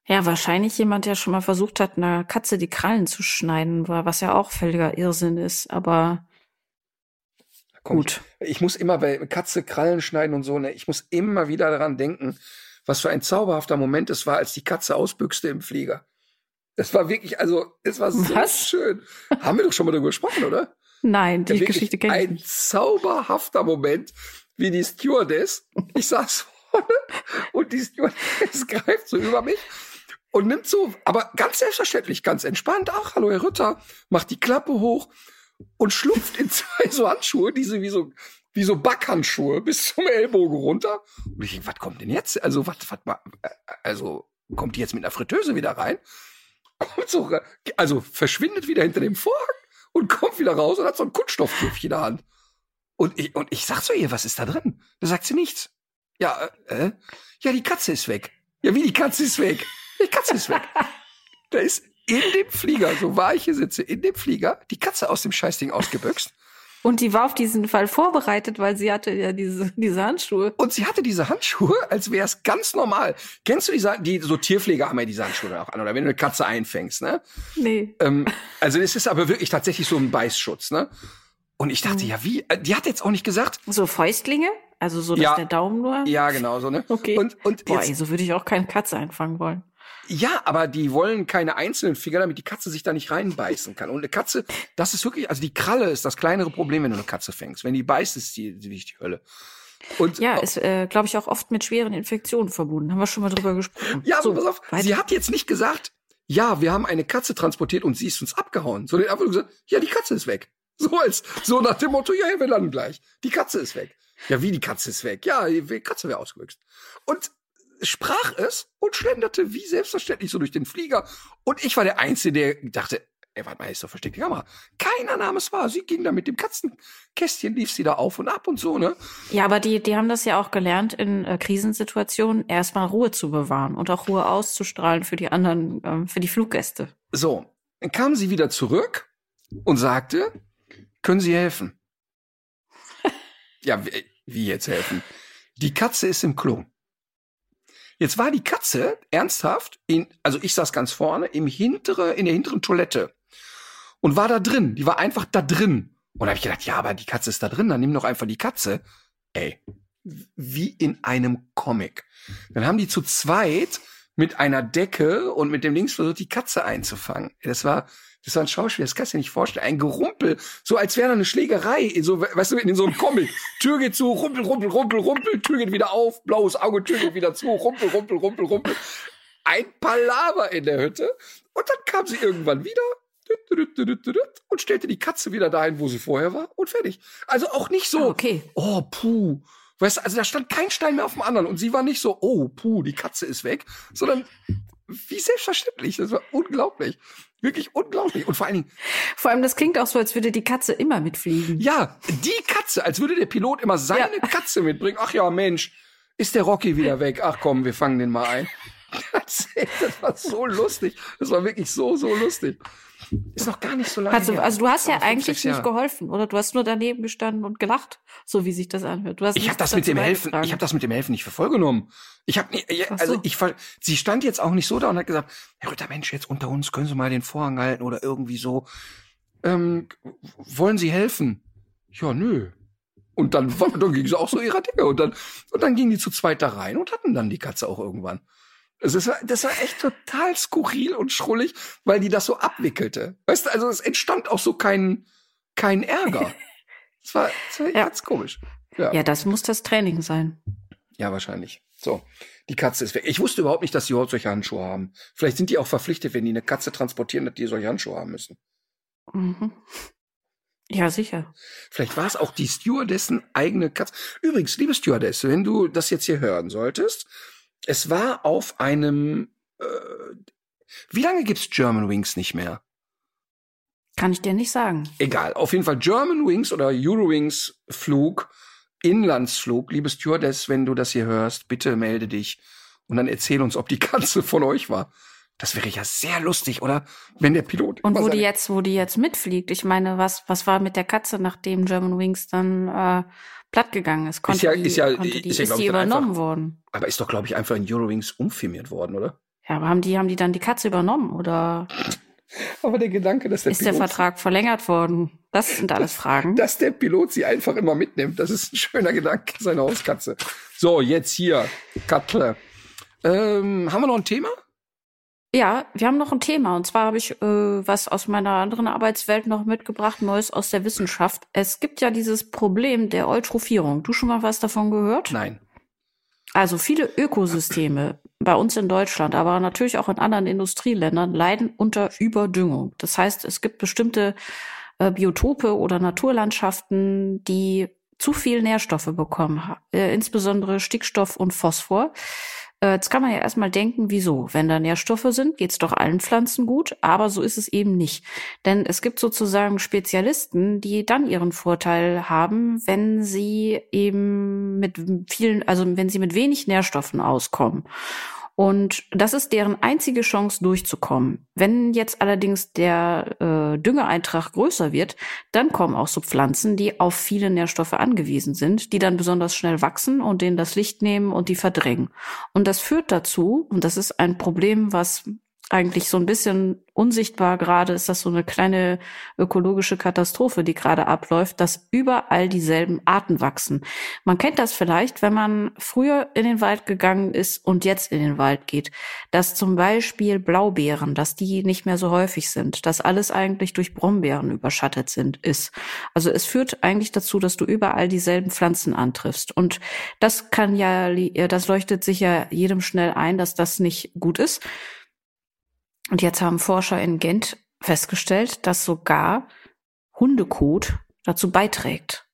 Ja, wahrscheinlich jemand, der schon mal versucht hat, einer Katze die Krallen zu schneiden, war- was ja auch völliger Irrsinn ist, aber gut. Ich muss immer bei Katze Krallen schneiden und so, ne, ich muss immer wieder daran denken, was für ein zauberhafter Moment es war, als die Katze ausbüchste im Flieger. Das war wirklich, also, es war so Was? schön. Haben wir doch schon mal darüber gesprochen, oder? Nein, die Ja, Geschichte kenne ich Ein nicht. zauberhafter Moment, wie die Stewardess, ich saß vorne und die Stewardess greift so über mich und nimmt so, aber ganz selbstverständlich, ganz entspannt, ach, hallo Herr Ritter, macht die Klappe hoch und schlupft in zwei so Handschuhe, diese wie so, wie so Backhandschuhe bis zum Ellbogen runter. Und ich denke, was kommt denn jetzt? Also, was, was, äh, also, kommt die jetzt mit einer Fritteuse wieder rein? Kommt so, also, verschwindet wieder hinter dem Vorhang und kommt wieder raus und hat so ein Kunststoffkäfchen in der Hand. Und ich, und ich sag zu ihr, was ist da drin? Da sagt sie nichts. Ja, äh, äh, ja, die Katze ist weg. Ja, wie die Katze ist weg? Die Katze ist weg. da ist in dem Flieger, so war ich hier sitze, in dem Flieger, die Katze aus dem Scheißding ausgebüxt. Und die war auf diesen Fall vorbereitet, weil sie hatte ja diese, diese Handschuhe. Und sie hatte diese Handschuhe, als wäre es ganz normal. Kennst du diese, die, so Tierpfleger haben ja diese Handschuhe auch an, oder wenn du eine Katze einfängst, ne? Nee. Ähm, also es ist aber wirklich tatsächlich so ein Beißschutz, ne? Und ich dachte, Mhm. ja, wie? Äh, Die hat jetzt auch nicht gesagt. So Fäustlinge? Also so, dass Ja. der Daumen nur? Ja, genau so, ne? Okay. Und, und Boah, jetzt, ey, so würde ich auch keine Katze einfangen wollen. Ja, aber die wollen keine einzelnen Finger, damit die Katze sich da nicht reinbeißen kann. Und eine Katze, das ist wirklich, also die Kralle ist das kleinere Problem, wenn du eine Katze fängst. Wenn die beißt, ist die, die, die Hölle. Und Ja, ist, äh, glaube ich, auch oft mit schweren Infektionen verbunden. Haben wir schon mal drüber gesprochen. Ja, so, pass auf, weiter. sie hat jetzt nicht gesagt, ja, wir haben eine Katze transportiert und sie ist uns abgehauen, sondern einfach gesagt, ja, die Katze ist weg. So als, so nach dem Motto, ja, wir landen gleich. Die Katze ist weg. Ja, wie die Katze ist weg? Ja, die Katze wäre ausgewüchst. Und sprach es und schlenderte wie selbstverständlich so durch den Flieger. Und ich war der Einzige, der dachte, ey, warte mal, ist doch versteckte Kamera. Keiner nahm es wahr. Sie ging da mit dem Katzenkästchen, lief sie da auf und ab und so, ne? Ja, aber die, die haben das ja auch gelernt, in äh, Krisensituationen erstmal Ruhe zu bewahren und auch Ruhe auszustrahlen für die anderen, ähm, für die Fluggäste. So, dann kam sie wieder zurück und sagte, können Sie helfen? ja, wie, wie jetzt helfen? Die Katze ist im Klo. Jetzt war die Katze ernsthaft in, also ich saß ganz vorne, im hintere, in der hinteren Toilette und war da drin. Die war einfach da drin. Und da habe ich gedacht, ja, aber die Katze ist da drin, dann nimm doch einfach die Katze. Ey, wie in einem Comic. Dann haben die zu zweit mit einer Decke und mit dem Links versucht, die Katze einzufangen. Das war, das war ein Schauspiel, das kannst du dir nicht vorstellen. Ein Gerumpel, so als wäre da eine Schlägerei, so, weißt du, in so einem Comic. Tür geht zu, rumpel, rumpel, rumpel, rumpel, Tür geht wieder auf, blaues Auge, Tür geht wieder zu, rumpel, rumpel, rumpel, rumpel. Ein Palaver in der Hütte. Und dann kam sie irgendwann wieder und stellte die Katze wieder dahin, wo sie vorher war und fertig. Also auch nicht so, Ah, okay. oh, puh. Weißt du, also da stand kein Stein mehr auf dem anderen und sie war nicht so, oh, puh, die Katze ist weg, sondern wie selbstverständlich. Das war unglaublich. Wirklich unglaublich. Und vor allen Dingen, Vor allem, das klingt auch so, als würde die Katze immer mitfliegen. ja, die Katze, als würde der Pilot immer seine Ja. Katze mitbringen. Ach ja, Mensch, ist der Rocky wieder weg? Ach komm, wir fangen den mal ein. Das, das war so lustig. Das war wirklich so, so lustig. Ist noch gar nicht so lange Also, her. also du hast ja eigentlich nicht geholfen, oder? Du hast nur daneben gestanden und gelacht, so wie sich das anhört. Du hast Ich habe das mit dem Helfen, ich habe das mit dem Helfen nicht für voll genommen. Ich habe also so. ich sie stand jetzt auch nicht so da und hat gesagt, Herr Rütter, Mensch, jetzt unter uns können Sie mal den Vorhang halten oder irgendwie so. Ähm, wollen Sie helfen? Ja, nö. Und dann, dann ging sie auch so ihrer Dinge und dann und dann ging die zu zweit da rein und hatten dann die Katze auch irgendwann. Also das war, das war echt total skurril und schrullig, weil die das so abwickelte. Weißt du, also es entstand auch so kein kein Ärger. Das war, das war Ja. ganz komisch. Ja, das muss das Training sein. Ja, wahrscheinlich. So, die Katze ist weg. Ich wusste überhaupt nicht, dass die überhaupt solche Handschuhe haben. Vielleicht sind die auch verpflichtet, wenn die eine Katze transportieren, dass die solche Handschuhe haben müssen. Mhm. Ja, sicher. Vielleicht war es auch die Stewardessen eigene Katze. Übrigens, liebe Stewardess, wenn du das jetzt hier hören solltest, es war auf einem. Äh, wie lange gibt's German Wings nicht mehr? Kann ich dir nicht sagen. Egal, auf jeden Fall German Wings oder Eurowings Flug, Inlandsflug. Liebe Stewardess, wenn du das hier hörst, bitte melde dich und dann erzähl uns, ob die Katze von euch war. Das wäre ja sehr lustig, oder? Wenn der Pilot. Und wo die jetzt, wo die jetzt mitfliegt, ich meine, was, was war mit der Katze, nachdem German Wings dann äh, platt gegangen ist? Konnte ja- die, ist ja- die, ist ja, ist die dann einfach- übernommen worden? Aber ist doch, glaube ich, einfach in Eurowings umfirmiert worden, oder? Ja, aber haben die, haben die dann die Katze übernommen oder Aber der Gedanke, dass der ist der Pilot, Vertrag verlängert worden? Das sind alles Fragen. dass der Pilot sie einfach immer mitnimmt, das ist ein schöner Gedanke, seine Hauskatze. So, jetzt hier, Katze. Ähm, haben wir noch ein Thema? Ja, wir haben noch ein Thema und zwar habe ich äh, was aus meiner anderen Arbeitswelt noch mitgebracht, Neues aus der Wissenschaft. Es gibt ja dieses Problem der Eutrophierung. Du schon mal was davon gehört? Nein. Also viele Ökosysteme bei uns in Deutschland, aber natürlich auch in anderen Industrieländern leiden unter Überdüngung. Das heißt, es gibt bestimmte äh, Biotope oder Naturlandschaften, die zu viel Nährstoffe bekommen, äh, insbesondere Stickstoff und Phosphor. Äh, jetzt kann man ja erstmal denken, wieso? Wenn da Nährstoffe sind, geht's doch allen Pflanzen gut, aber so ist es eben nicht. Denn es gibt sozusagen Spezialisten, die dann ihren Vorteil haben, wenn sie eben mit vielen, also wenn sie mit wenig Nährstoffen auskommen. Und das ist deren einzige Chance durchzukommen. Wenn jetzt allerdings der äh, Düngeeintrag größer wird, dann kommen auch so Pflanzen, die auf viele Nährstoffe angewiesen sind, die dann besonders schnell wachsen und denen das Licht nehmen und die verdrängen. Und das führt dazu, und das ist ein Problem, was eigentlich so ein bisschen unsichtbar gerade ist das so eine kleine ökologische Katastrophe, die gerade abläuft, dass überall dieselben Arten wachsen. Man kennt das vielleicht, wenn man früher in den Wald gegangen ist und jetzt in den Wald geht, dass zum Beispiel Blaubeeren, dass die nicht mehr so häufig sind, dass alles eigentlich durch Brombeeren überschattet sind, ist. Also es führt eigentlich dazu, dass du überall dieselben Pflanzen antriffst. Und das kann ja, das leuchtet sicher jedem schnell ein, dass das nicht gut ist. Und jetzt haben Forscher in Gent festgestellt, dass sogar Hundekot dazu beiträgt.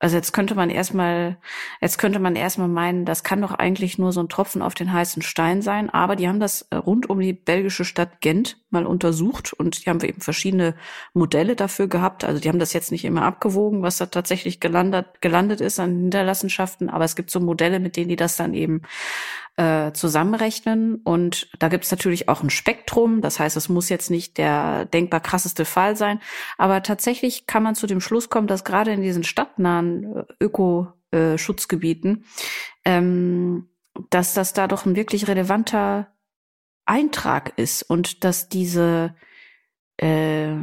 Also jetzt könnte man erstmal, jetzt könnte man erstmal meinen, das kann doch eigentlich nur so ein Tropfen auf den heißen Stein sein. Aber die haben das äh, rund um die belgische Stadt Gent mal untersucht und die haben eben verschiedene Modelle dafür gehabt. Also die haben das jetzt nicht immer abgewogen, was da tatsächlich gelandet, gelandet ist an Hinterlassenschaften. Aber es gibt so Modelle, mit denen die das dann eben äh, zusammenrechnen. Und da gibt es natürlich auch ein Spektrum. Das heißt, es muss jetzt nicht der denkbar krasseste Fall sein. Aber tatsächlich kann man zu dem Schluss kommen, dass gerade in diesen stadtnahen äh, Ökoschutzgebieten, ähm, dass das da doch ein wirklich relevanter Eintrag ist und dass diese äh,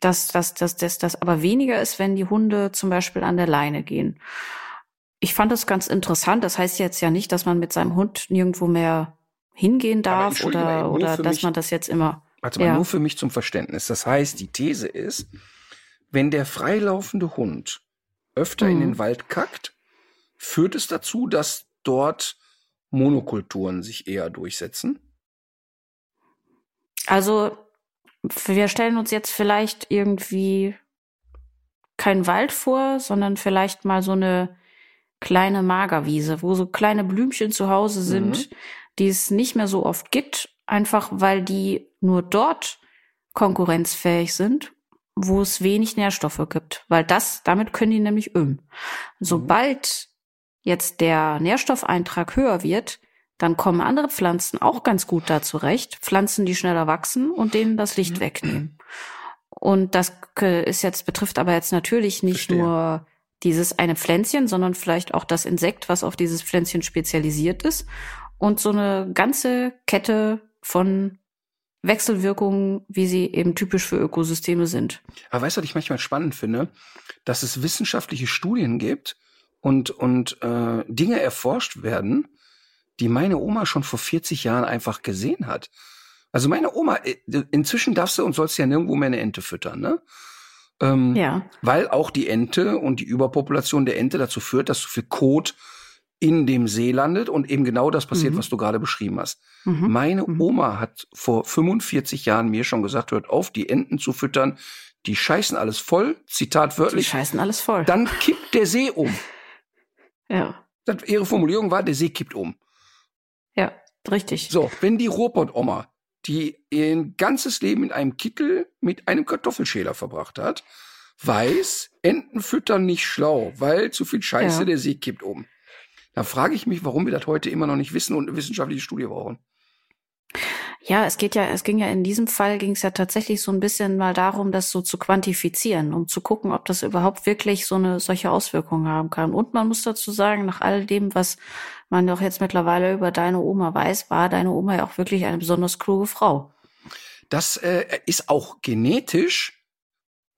dass, dass, dass, dass das aber weniger ist, wenn die Hunde zum Beispiel an der Leine gehen ich fand das ganz interessant. Das heißt jetzt ja nicht, dass man mit seinem Hund nirgendwo mehr hingehen darf oder, oder dass mich, man das jetzt immer. Warte mal, ja. nur für mich zum Verständnis. Das heißt, die These ist, wenn der freilaufende Hund öfter mhm. in den Wald kackt, führt es dazu, dass dort Monokulturen sich eher durchsetzen? Also, wir stellen uns jetzt vielleicht irgendwie keinen Wald vor, sondern vielleicht mal so eine kleine Magerwiese, wo so kleine Blümchen zu Hause sind, mhm. die es nicht mehr so oft gibt, einfach weil die nur dort konkurrenzfähig sind, wo es wenig Nährstoffe gibt, weil das, damit können die nämlich um. Sobald jetzt der Nährstoffeintrag höher wird, dann kommen andere Pflanzen auch ganz gut da zurecht. Pflanzen, die schneller wachsen und denen das Licht mhm. wegnehmen. Und das ist jetzt, betrifft aber jetzt natürlich nicht Verstehe. nur dieses eine Pflänzchen, sondern vielleicht auch das Insekt, was auf dieses Pflänzchen spezialisiert ist. Und so eine ganze Kette von Wechselwirkungen, wie sie eben typisch für Ökosysteme sind. Aber weißt du, was ich manchmal spannend finde? Dass es wissenschaftliche Studien gibt und, und äh, Dinge erforscht werden, die meine Oma schon vor 40 Jahren einfach gesehen hat. Also meine Oma, äh, inzwischen darfst du und sollst ja nirgendwo mehr eine Ente füttern, ne? Ähm, ja. Weil auch die Ente und die Überpopulation der Ente dazu führt, dass so viel Kot in dem See landet und eben genau das passiert, mhm. was du gerade beschrieben hast. Mhm. Meine mhm. Oma hat vor 45 Jahren mir schon gesagt, hört auf, die Enten zu füttern. Die scheißen alles voll. Zitat wörtlich. Die scheißen alles voll. Dann kippt der See um. Ja. Das, ihre Formulierung war, der See kippt um. Ja, richtig. So, wenn die Ruhrpott-Oma die ihr ganzes Leben in einem Kittel mit einem Kartoffelschäler verbracht hat, weiß, Enten füttern nicht schlau, weil zu viel Scheiße, ja. der See kippt um. Da frage ich mich, warum wir das heute immer noch nicht wissen und eine wissenschaftliche Studie brauchen. Ja, es geht ja, es ging ja in diesem Fall ging es ja tatsächlich so ein bisschen mal darum, das so zu quantifizieren, um zu gucken, ob das überhaupt wirklich so eine solche Auswirkungen haben kann. Und man muss dazu sagen, nach all dem, was man doch jetzt mittlerweile über deine Oma weiß, war deine Oma ja auch wirklich eine besonders kluge Frau. Das äh, ist auch genetisch.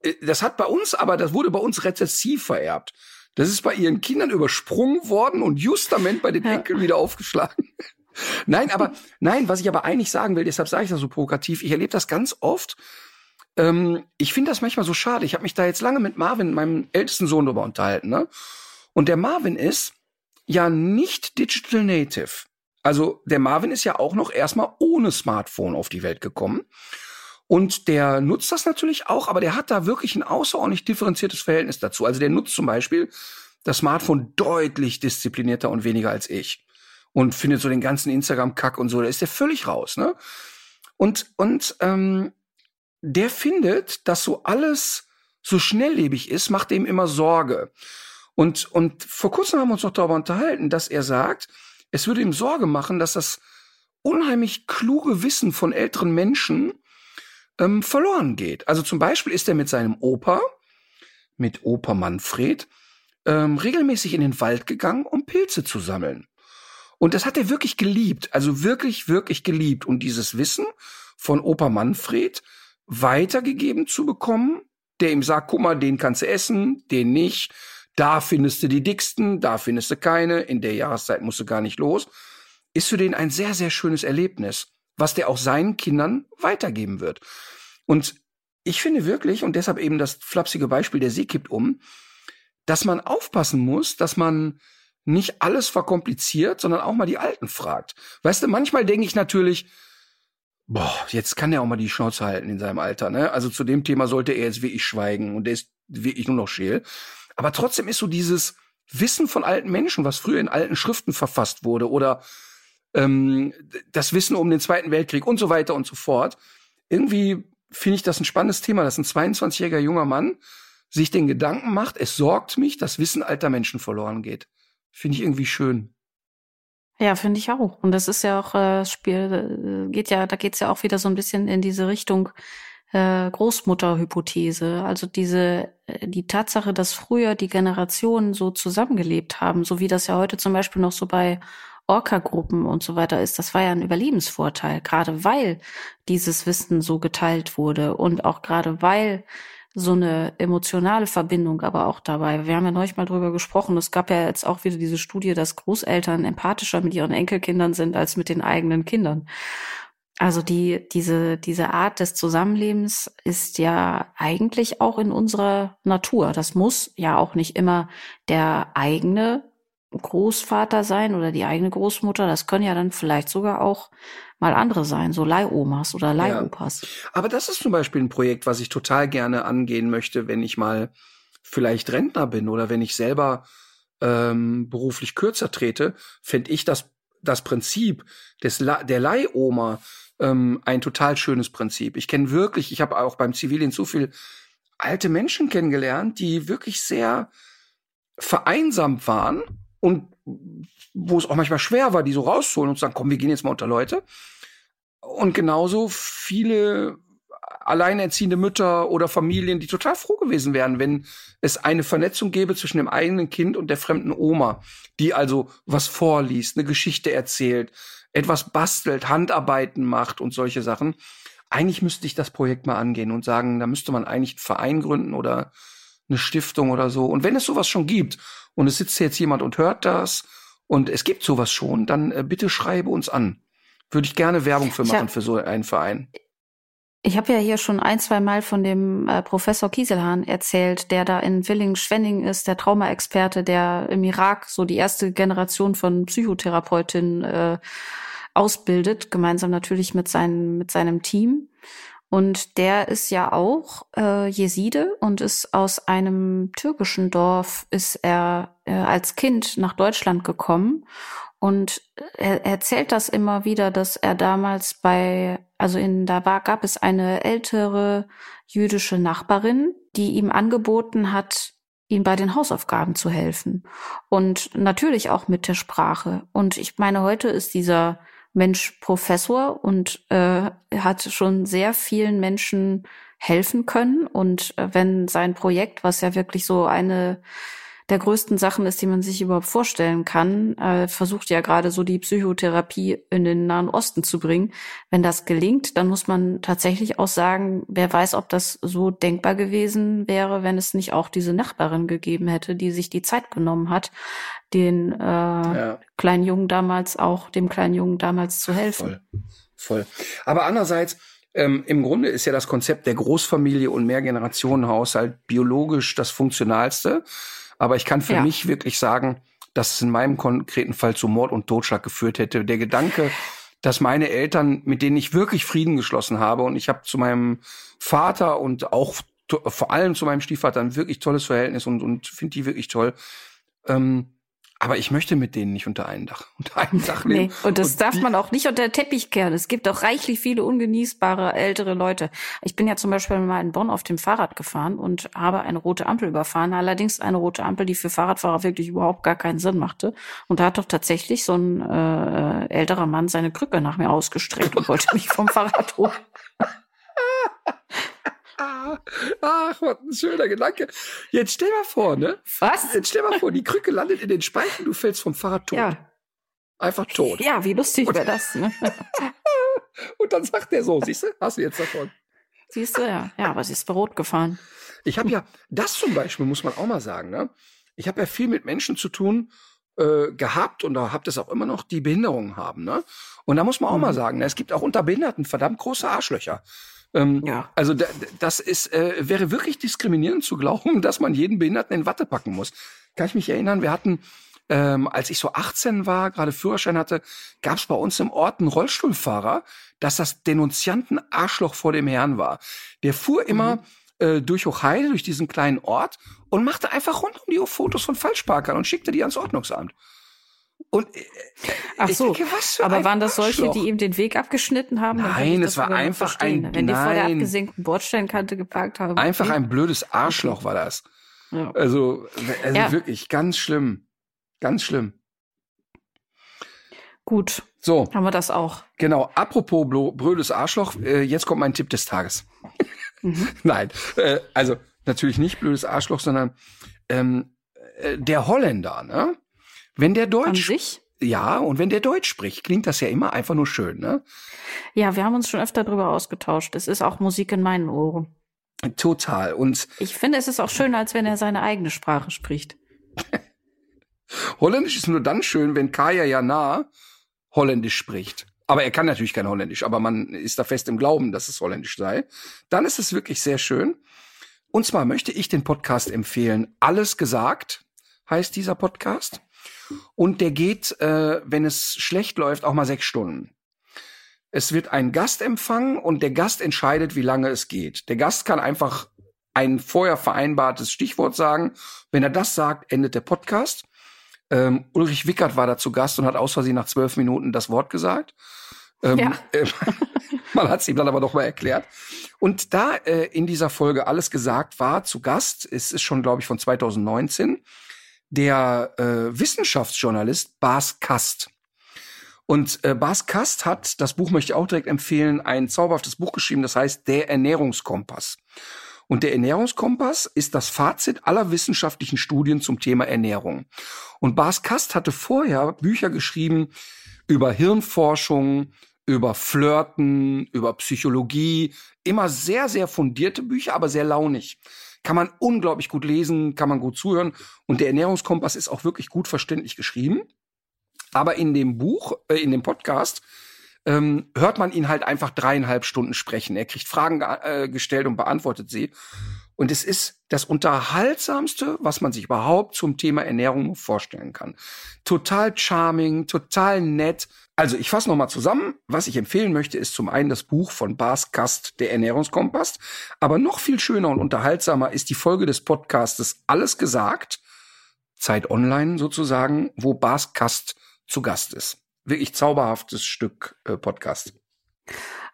Äh, das hat bei uns, aber das wurde bei uns rezessiv vererbt. Das ist bei ihren Kindern übersprungen worden und justament bei den ja. Enkeln wieder aufgeschlagen. Nein, aber nein, was ich aber eigentlich sagen will, deshalb sage ich das so provokativ. Ich erlebe das ganz oft. Ähm, ich finde das manchmal so schade. Ich habe mich da jetzt lange mit Marvin, meinem ältesten Sohn, darüber unterhalten. Ne? Und der Marvin ist ja nicht Digital Native. Also der Marvin ist ja auch noch erstmal ohne Smartphone auf die Welt gekommen. Und der nutzt das natürlich auch, aber der hat da wirklich ein außerordentlich differenziertes Verhältnis dazu. Also der nutzt zum Beispiel das Smartphone deutlich disziplinierter und weniger als ich. Und findet so den ganzen Instagram-Kack und so, da ist der völlig raus, ne? Und, und ähm, der findet, dass so alles so schnelllebig ist, macht ihm immer Sorge. Und, und vor kurzem haben wir uns noch darüber unterhalten, dass er sagt, es würde ihm Sorge machen, dass das unheimlich kluge Wissen von älteren Menschen ähm, verloren geht. Also zum Beispiel ist er mit seinem Opa, mit Opa Manfred, ähm, regelmäßig in den Wald gegangen, um Pilze zu sammeln. Und das hat er wirklich geliebt, also wirklich, wirklich geliebt. Und dieses Wissen von Opa Manfred weitergegeben zu bekommen, der ihm sagt, guck mal, den kannst du essen, den nicht. Da findest du die dicksten, da findest du keine. In der Jahreszeit musst du gar nicht los. Ist für den ein sehr, sehr schönes Erlebnis, was der auch seinen Kindern weitergeben wird. Und ich finde wirklich, und deshalb eben das flapsige Beispiel, der See kippt um, dass man aufpassen muss, dass man nicht alles verkompliziert, sondern auch mal die Alten fragt. Weißt du, manchmal denke ich natürlich, boah, jetzt kann er auch mal die Schnauze halten in seinem Alter, ne? Also zu dem Thema sollte er jetzt wirklich schweigen und der ist wirklich nur noch scheel. Aber trotzdem ist so dieses Wissen von alten Menschen, was früher in alten Schriften verfasst wurde oder ähm, das Wissen um den Zweiten Weltkrieg und so weiter und so fort, irgendwie finde ich das ein spannendes Thema, dass ein 22-jähriger junger Mann sich den Gedanken macht, es sorgt mich, dass Wissen alter Menschen verloren geht. Finde ich irgendwie schön. Ja, finde ich auch. Und das ist ja auch äh, Spiel, äh, geht ja, da geht's ja auch wieder so ein bisschen in diese Richtung äh, Großmutterhypothese. Also diese, äh, die Tatsache, dass früher die Generationen so zusammengelebt haben, so wie das ja heute zum Beispiel noch so bei Orca-Gruppen und so weiter ist, das war ja ein Überlebensvorteil, gerade weil dieses Wissen so geteilt wurde und auch gerade weil so eine emotionale Verbindung aber auch dabei. Wir haben ja neulich mal drüber gesprochen. Es gab ja jetzt auch wieder diese Studie, dass Großeltern empathischer mit ihren Enkelkindern sind als mit den eigenen Kindern. Also die, diese, diese Art des Zusammenlebens ist ja eigentlich auch in unserer Natur. Das muss ja auch nicht immer der eigene Großvater sein oder die eigene Großmutter. Das können ja dann vielleicht sogar auch mal andere sein, so Leihomas oder Leihopas. Ja. Aber das ist zum Beispiel ein Projekt, was ich total gerne angehen möchte, wenn ich mal vielleicht Rentner bin oder wenn ich selber ähm, beruflich kürzer trete, fände ich das, das Prinzip des La der Leihoma ähm, ein total schönes Prinzip. Ich kenne wirklich, ich habe auch beim Zivildienst so viel alte Menschen kennengelernt, die wirklich sehr vereinsamt waren und wo es auch manchmal schwer war, die so rauszuholen und zu sagen, komm, wir gehen jetzt mal unter Leute. Und genauso viele alleinerziehende Mütter oder Familien, die total froh gewesen wären, wenn es eine Vernetzung gäbe zwischen dem eigenen Kind und der fremden Oma, die also was vorliest, eine Geschichte erzählt, etwas bastelt, Handarbeiten macht und solche Sachen. Eigentlich müsste ich das Projekt mal angehen und sagen, da müsste man eigentlich einen Verein gründen oder eine Stiftung oder so. Und wenn es sowas schon gibt und es sitzt jetzt jemand und hört das und es gibt sowas schon, dann äh, bitte schreibe uns an. Würde ich gerne Werbung für machen hab, für so einen Verein. Ich habe ja hier schon ein, zwei Mal von dem äh, Professor Kieselhahn erzählt, der da in Willingen-Schwenning ist, der Traumaexperte, der im Irak so die erste Generation von Psychotherapeutinnen äh, ausbildet, gemeinsam natürlich mit, seinem mit seinem Team. Und der ist ja auch äh, Jeside und ist aus einem türkischen Dorf, ist er äh, als Kind nach Deutschland gekommen. Und er erzählt das immer wieder, dass er damals bei, also in, da war, gab es eine ältere jüdische Nachbarin, die ihm angeboten hat, ihm bei den Hausaufgaben zu helfen. Und natürlich auch mit der Sprache. Und ich meine, heute ist dieser Mensch Professor und äh, hat schon sehr vielen Menschen helfen können. Und äh, wenn sein Projekt, was ja wirklich so eine der größten Sachen ist, die man sich überhaupt vorstellen kann. Äh, versucht ja gerade so die Psychotherapie in den Nahen Osten zu bringen. Wenn das gelingt, dann muss man tatsächlich auch sagen, wer weiß, ob das so denkbar gewesen wäre, wenn es nicht auch diese Nachbarin gegeben hätte, die sich die Zeit genommen hat, den äh, ja. kleinen Jungen damals auch, dem kleinen Jungen damals zu helfen. Voll. Voll. Aber andererseits, ähm, Im Grunde ist ja das Konzept der Großfamilie und Mehrgenerationenhaushalt biologisch das funktionalste. Aber ich kann für ja. mich wirklich sagen, dass es in meinem konkreten Fall zu Mord und Totschlag geführt hätte. Der Gedanke, dass meine Eltern, mit denen ich wirklich Frieden geschlossen habe, und ich habe zu meinem Vater und auch vor allem zu meinem Stiefvater ein wirklich tolles Verhältnis und, und finde die wirklich toll. Ähm, aber ich möchte mit denen nicht unter einem Dach, unter einem Dach leben. Nee, und das und darf man auch nicht unter den Teppich kehren. Es gibt auch reichlich viele ungenießbare ältere Leute. Ich bin ja zum Beispiel mal in Bonn auf dem Fahrrad gefahren und habe eine rote Ampel überfahren. Allerdings eine rote Ampel, die für Fahrradfahrer wirklich überhaupt gar keinen Sinn machte. Und da hat doch tatsächlich so ein äh, älterer Mann seine Krücke nach mir ausgestreckt und wollte mich vom Fahrrad holen. Ach, was ein schöner Gedanke. Jetzt stell mal vor, ne? Was? Jetzt stell mal vor, die Krücke landet in den Speichen, du fällst vom Fahrrad tot. Ja. Einfach tot. Ja, wie lustig wäre das, ne? Und dann sagt der so, siehst du, hast du jetzt davon. Siehst du, ja. Ja, aber sie ist Rot gefahren. Ich habe ja, das zum Beispiel muss man auch mal sagen, ne? Ich habe ja viel mit Menschen zu tun, äh, gehabt und da habt es auch immer noch, die Behinderungen haben. Ne? Und da muss man auch mhm. mal sagen, ne, es gibt auch unter Behinderten verdammt große Arschlöcher. Ähm, ja. Also das ist, äh, wäre wirklich diskriminierend zu glauben, dass man jeden Behinderten in Watte packen muss. Kann ich mich erinnern, wir hatten, ähm, als ich so 18 war, gerade Führerschein hatte, gab es bei uns im Ort einen Rollstuhlfahrer, dass das Denunzianten Arschloch vor dem Herrn war. Der fuhr immer mhm. äh, durch Hochheide, durch diesen kleinen Ort und machte einfach rund um die Uhr Fotos von Falschparkern und schickte die ans Ordnungsamt. Und äh, Ach so, denke, aber waren das solche, die ihm den Weg abgeschnitten haben? Nein, es war einfach ein Wenn die vor der abgesenkten Bordsteinkante geparkt haben. Einfach ein blödes Arschloch war das. Ja. Also, also ja. wirklich ganz schlimm. Ganz schlimm. Gut. So. Haben wir das auch. Genau. Apropos blödes Arschloch, äh, jetzt kommt mein Tipp des Tages. Mhm. Nein, äh, also natürlich nicht blödes Arschloch, sondern ähm, äh, der Holländer, ne? Wenn der Deutsch. An sich? Ja, und wenn der Deutsch spricht, klingt das ja immer einfach nur schön, ne? Ja, wir haben uns schon öfter darüber ausgetauscht. Es ist auch Musik in meinen Ohren. Total. Und ich finde, es ist auch schön, als wenn er seine eigene Sprache spricht. Holländisch ist nur dann schön, wenn Kaya Jana Holländisch spricht. Aber er kann natürlich kein Holländisch, aber man ist da fest im Glauben, dass es Holländisch sei. Dann ist es wirklich sehr schön. Und zwar möchte ich den Podcast empfehlen. Alles gesagt heißt dieser Podcast. Und der geht, äh, wenn es schlecht läuft, auch mal sechs Stunden. Es wird ein Gast empfangen und der Gast entscheidet, wie lange es geht. Der Gast kann einfach ein vorher vereinbartes Stichwort sagen. Wenn er das sagt, endet der Podcast. Ähm, Ulrich Wickert war dazu Gast und hat aus Versehen nach zwölf Minuten das Wort gesagt. Ähm, ja. äh, man hat es ihm dann aber doch mal erklärt. Und da äh, in dieser Folge alles gesagt war zu Gast, es ist schon, glaube ich, von 2019, der äh, Wissenschaftsjournalist Bas Kast. Und äh, Bas Kast hat, das Buch möchte ich auch direkt empfehlen, ein zauberhaftes Buch geschrieben, das heißt Der Ernährungskompass. Und der Ernährungskompass ist das Fazit aller wissenschaftlichen Studien zum Thema Ernährung. Und Bas Kast hatte vorher Bücher geschrieben über Hirnforschung, über Flirten, über Psychologie, immer sehr, sehr fundierte Bücher, aber sehr launig kann man unglaublich gut lesen, kann man gut zuhören. Und der Ernährungskompass ist auch wirklich gut verständlich geschrieben. Aber in dem Buch, äh, in dem Podcast, ähm, hört man ihn halt einfach dreieinhalb Stunden sprechen. Er kriegt Fragen äh, gestellt und beantwortet sie. Und es ist das Unterhaltsamste, was man sich überhaupt zum Thema Ernährung vorstellen kann. Total charming, total nett. Also ich fasse nochmal zusammen. Was ich empfehlen möchte, ist zum einen das Buch von Bas Kast, der Ernährungskompass. Aber noch viel schöner und unterhaltsamer ist die Folge des Podcastes Alles gesagt, Zeit Online sozusagen, wo Bas Kast zu Gast ist. Wirklich zauberhaftes Stück äh, Podcast.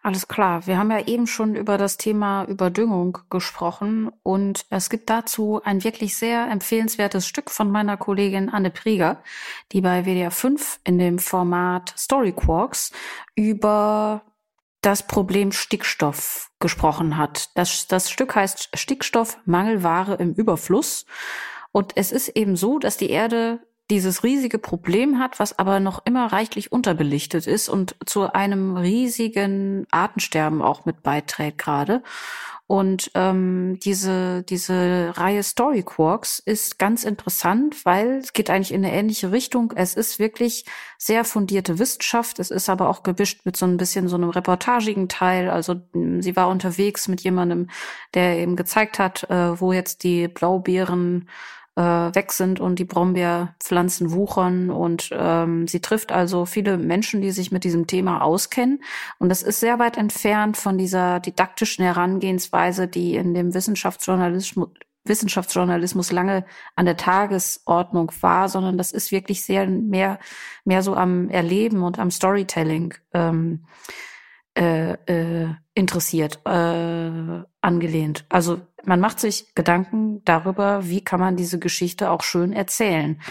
Alles klar. Wir haben ja eben schon über das Thema Überdüngung gesprochen und es gibt dazu ein wirklich sehr empfehlenswertes Stück von meiner Kollegin Anne Prieger, die bei WDR 5 in dem Format Story Quarks über das Problem Stickstoff gesprochen hat. Das, das Stück heißt Stickstoff Mangelware im Überfluss Und es ist eben so, dass die Erde dieses riesige Problem hat, was aber noch immer reichlich unterbelichtet ist und zu einem riesigen Artensterben auch mit beiträgt gerade. Und ähm, diese, diese Reihe Story Quarks ist ganz interessant, weil es geht eigentlich in eine ähnliche Richtung. Es ist wirklich sehr fundierte Wissenschaft. Es ist aber auch gewischt mit so ein bisschen so einem reportagigen Teil. Also sie war unterwegs mit jemandem, der eben gezeigt hat, äh, wo jetzt die Blaubeeren äh, weg sind und die Brombeerpflanzen wuchern. Und ähm, sie trifft also viele Menschen, die sich mit diesem Thema auskennen. Und das ist sehr weit entfernt von dieser didaktischen Herangehensweise, die in dem Wissenschaftsjournalismus Wissenschaftsjournalismus lange an der Tagesordnung war, sondern das ist wirklich sehr mehr mehr so am Erleben und am Storytelling ähm, äh, äh, interessiert, äh, angelehnt. Also man macht sich Gedanken darüber, wie kann man diese Geschichte auch schön erzählen.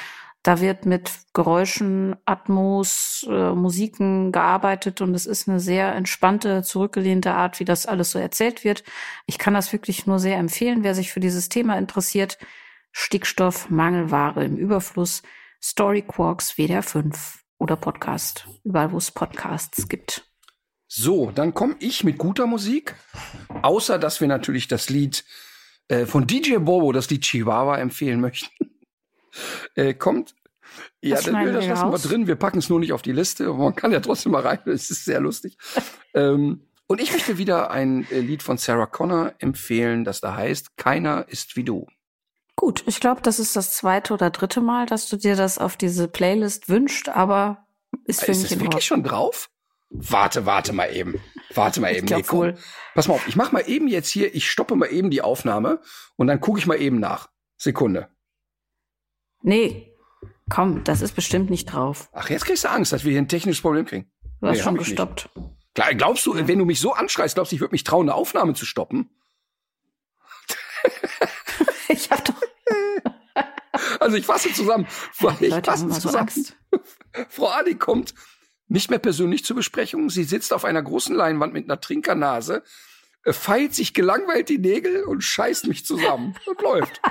Da wird mit Geräuschen, Atmos, äh, Musiken gearbeitet und es ist eine sehr entspannte, zurückgelehnte Art, wie das alles so erzählt wird. Ich kann das wirklich nur sehr empfehlen, wer sich für dieses Thema interessiert. Stickstoff, Mangelware im Überfluss, Story Quarks WDR 5 oder Podcast, überall wo es Podcasts gibt. So, dann komme ich mit guter Musik. Außer, dass wir natürlich das Lied äh, von DJ Bobo, das Lied Chihuahua, empfehlen möchten. äh, kommt. Ja, das, das, das lassen wir drin. Wir packen es nur nicht auf die Liste. Man kann ja trotzdem mal rein. Es ist sehr lustig. ähm, und ich möchte wieder ein äh, Lied von Sarah Connor empfehlen, das da heißt Keiner ist wie du. Gut, ich glaube, das ist das zweite oder dritte Mal, dass du dir das auf diese Playlist wünscht, aber ist für ist mich das wirklich schon drauf? Warte, warte mal eben. Warte mal eben. Ich nee, wohl. Pass mal auf, ich mach mal eben jetzt hier, ich stoppe mal eben die Aufnahme und dann gucke ich mal eben nach. Sekunde. Nee, komm, das ist bestimmt nicht drauf. Ach, jetzt kriegst du Angst, dass wir hier ein technisches Problem kriegen. Du hast nee, schon gestoppt. Klar, glaubst du, wenn du mich so anschreist, glaubst du, ich würde mich trauen, eine Aufnahme zu stoppen? ich hab doch. also ich fasse zusammen. Ich Leute fasse zusammen. So Frau Adi kommt nicht mehr persönlich zur Besprechung. Sie sitzt auf einer großen Leinwand mit einer Trinkernase, äh, feilt sich gelangweilt die Nägel und scheißt mich zusammen und läuft.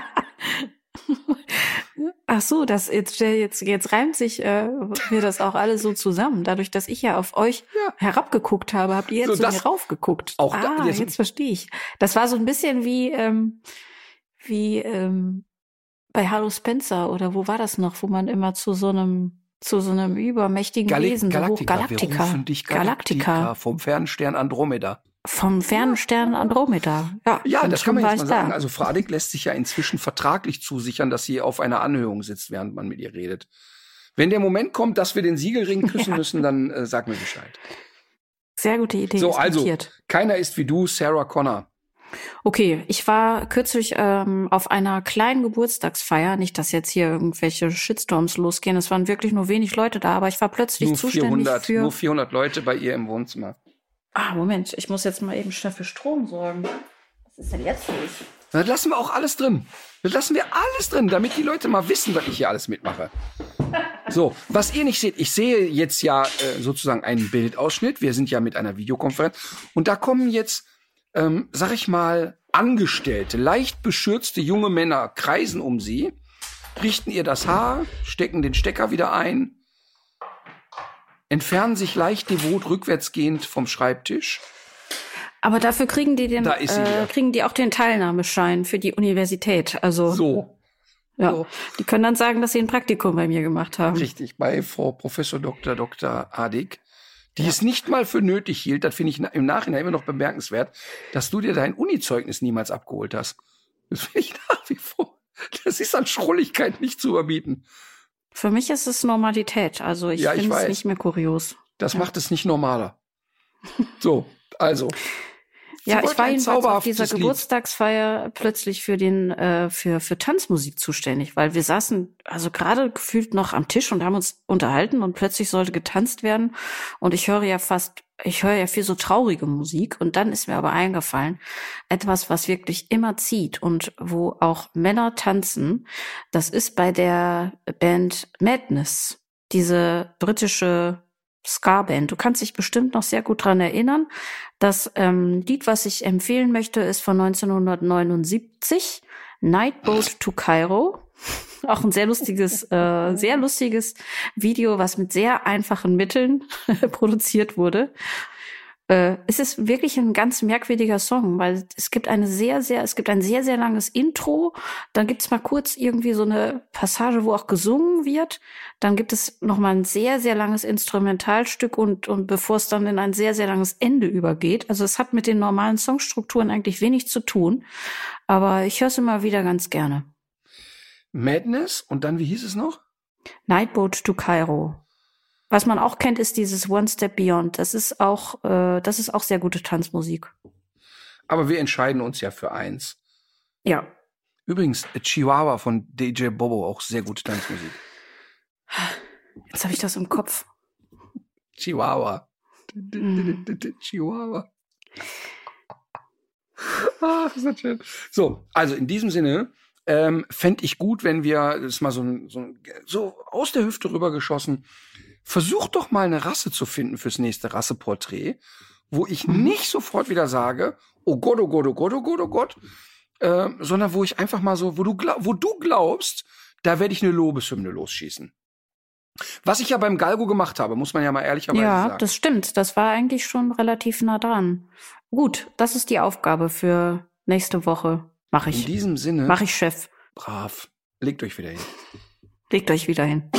Ach so, das jetzt jetzt jetzt reimt sich äh, mir das auch alles so zusammen. Dadurch, dass ich ja auf euch ja. herabgeguckt habe, habt ihr jetzt so, so mir raufgeguckt. Auch ah, da, jetzt, jetzt verstehe ich. Das war so ein bisschen wie ähm, wie ähm, bei Hallo Spencer oder wo war das noch, wo man immer zu so einem zu so einem übermächtigen Gal Wesen, Galactica. Galactica. Wir rufen dich Galactica. Galactica. Vom Fernstern Andromeda. Vom Fernstern Andromeda. Ja, ja das kann man jetzt mal sagen. Da. Also Frau Adik lässt sich ja inzwischen vertraglich zusichern, dass sie auf einer Anhörung sitzt, während man mit ihr redet. Wenn der Moment kommt, dass wir den Siegelring küssen ja. müssen, dann äh, sag mir Bescheid. Sehr gute Idee. So, also, keiner ist wie du, Sarah Connor. Okay, ich war kürzlich ähm, auf einer kleinen Geburtstagsfeier. Nicht, dass jetzt hier irgendwelche Shitstorms losgehen. Es waren wirklich nur wenig Leute da, aber ich war plötzlich nur zuständig 400, für nur 400 Leute bei ihr im Wohnzimmer. Ah, Moment, ich muss jetzt mal eben schnell für Strom sorgen. Was ist denn jetzt los? Das lassen wir auch alles drin. Das lassen wir alles drin, damit die Leute mal wissen, was ich hier alles mitmache. So, was ihr nicht seht, ich sehe jetzt ja äh, sozusagen einen Bildausschnitt. Wir sind ja mit einer Videokonferenz und da kommen jetzt ähm, sag ich mal, Angestellte, leicht beschürzte junge Männer kreisen um sie, richten ihr das Haar, stecken den Stecker wieder ein, entfernen sich leicht devot rückwärtsgehend vom Schreibtisch. Aber dafür kriegen die den, äh, kriegen die auch den Teilnahmeschein für die Universität. Also so. Ja, so. die können dann sagen, dass sie ein Praktikum bei mir gemacht haben. Richtig, bei Frau Professor Dr. Dr. Adik die ja. es nicht mal für nötig hielt, das finde ich im Nachhinein immer noch bemerkenswert, dass du dir dein Uni-Zeugnis niemals abgeholt hast. Das finde ich nach wie vor. Das ist an Schrulligkeit nicht zu überbieten. Für mich ist es Normalität. Also ich ja, finde es nicht mehr kurios. Das ja. macht es nicht normaler. So, also. Ja, ich war jedenfalls auf dieser Lied. Geburtstagsfeier plötzlich für den äh, für für Tanzmusik zuständig, weil wir saßen also gerade gefühlt noch am Tisch und haben uns unterhalten und plötzlich sollte getanzt werden. Und ich höre ja fast ich höre ja viel so traurige Musik. Und dann ist mir aber eingefallen, etwas, was wirklich immer zieht und wo auch Männer tanzen, das ist bei der Band Madness, diese britische Ska-Band. Du kannst dich bestimmt noch sehr gut dran erinnern. Das ähm, Lied, was ich empfehlen möchte, ist von 1979, Nightboat to Cairo. Auch ein sehr lustiges, äh, sehr lustiges Video, was mit sehr einfachen Mitteln produziert wurde. Äh, es ist wirklich ein ganz merkwürdiger Song, weil es gibt eine sehr, sehr, es gibt ein sehr, sehr langes Intro. Dann gibt's mal kurz irgendwie so eine Passage, wo auch gesungen wird. Dann gibt es noch mal ein sehr, sehr langes Instrumentalstück und, und bevor es dann in ein sehr, sehr langes Ende übergeht. Also es hat mit den normalen Songstrukturen eigentlich wenig zu tun. Aber ich höre es immer wieder ganz gerne. Madness und dann, wie hieß es noch? Nightboat to Cairo. Was man auch kennt, ist dieses One Step Beyond. Das ist auch, äh, das ist auch sehr gute Tanzmusik. Aber wir entscheiden uns ja für eins. Ja. Übrigens, Chihuahua von DJ Bobo, auch sehr gute Tanzmusik. Jetzt habe ich das im Kopf. Chihuahua. Mhm. Chihuahua. Ach, ist das schön. So, also in diesem Sinne ähm, fände ich gut, wenn wir, das ist mal so, ein, so, ein, so aus der Hüfte rübergeschossen, versuch doch mal eine Rasse zu finden fürs nächste Rasseporträt, wo ich Mhm. nicht sofort wieder sage, oh Gott, oh Gott, oh Gott, oh Gott, oh Gott, äh, sondern wo ich einfach mal so, wo du, glaub, wo du glaubst, da werde ich eine Lobeshymne losschießen. Was ich ja beim Galgo gemacht habe, muss man ja mal ehrlicherweise Ja, sagen. das stimmt. Das war eigentlich schon relativ nah dran. Gut, das ist die Aufgabe für nächste Woche. Mach In ich. diesem Sinne, Mach ich, Chef. brav, legt euch wieder hin. Legt euch wieder hin.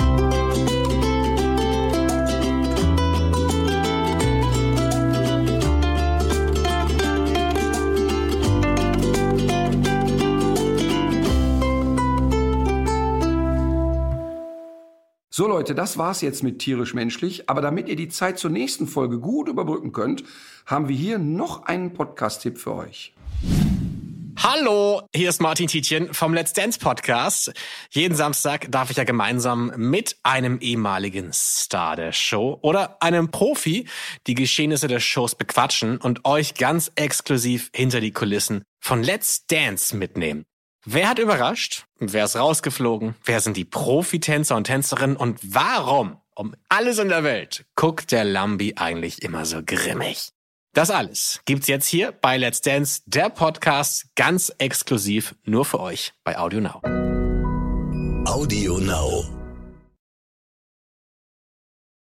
So Leute, das war's jetzt mit tierisch menschlich. Aber damit ihr die Zeit zur nächsten Folge gut überbrücken könnt, haben wir hier noch einen Podcast-Tipp für euch. Hallo, hier ist Martin Tietjen vom Let's Dance Podcast. Jeden Samstag darf ich ja gemeinsam mit einem ehemaligen Star der Show oder einem Profi die Geschehnisse der Shows bequatschen und euch ganz exklusiv hinter die Kulissen von Let's Dance mitnehmen. Wer hat überrascht? Wer ist rausgeflogen? Wer sind die Profitänzer und Tänzerinnen? Und warum, um alles in der Welt, guckt der Lambi eigentlich immer so grimmig? Das alles gibt's jetzt hier bei Let's Dance, der Podcast, ganz exklusiv nur für euch bei Audio Now. Audio Now.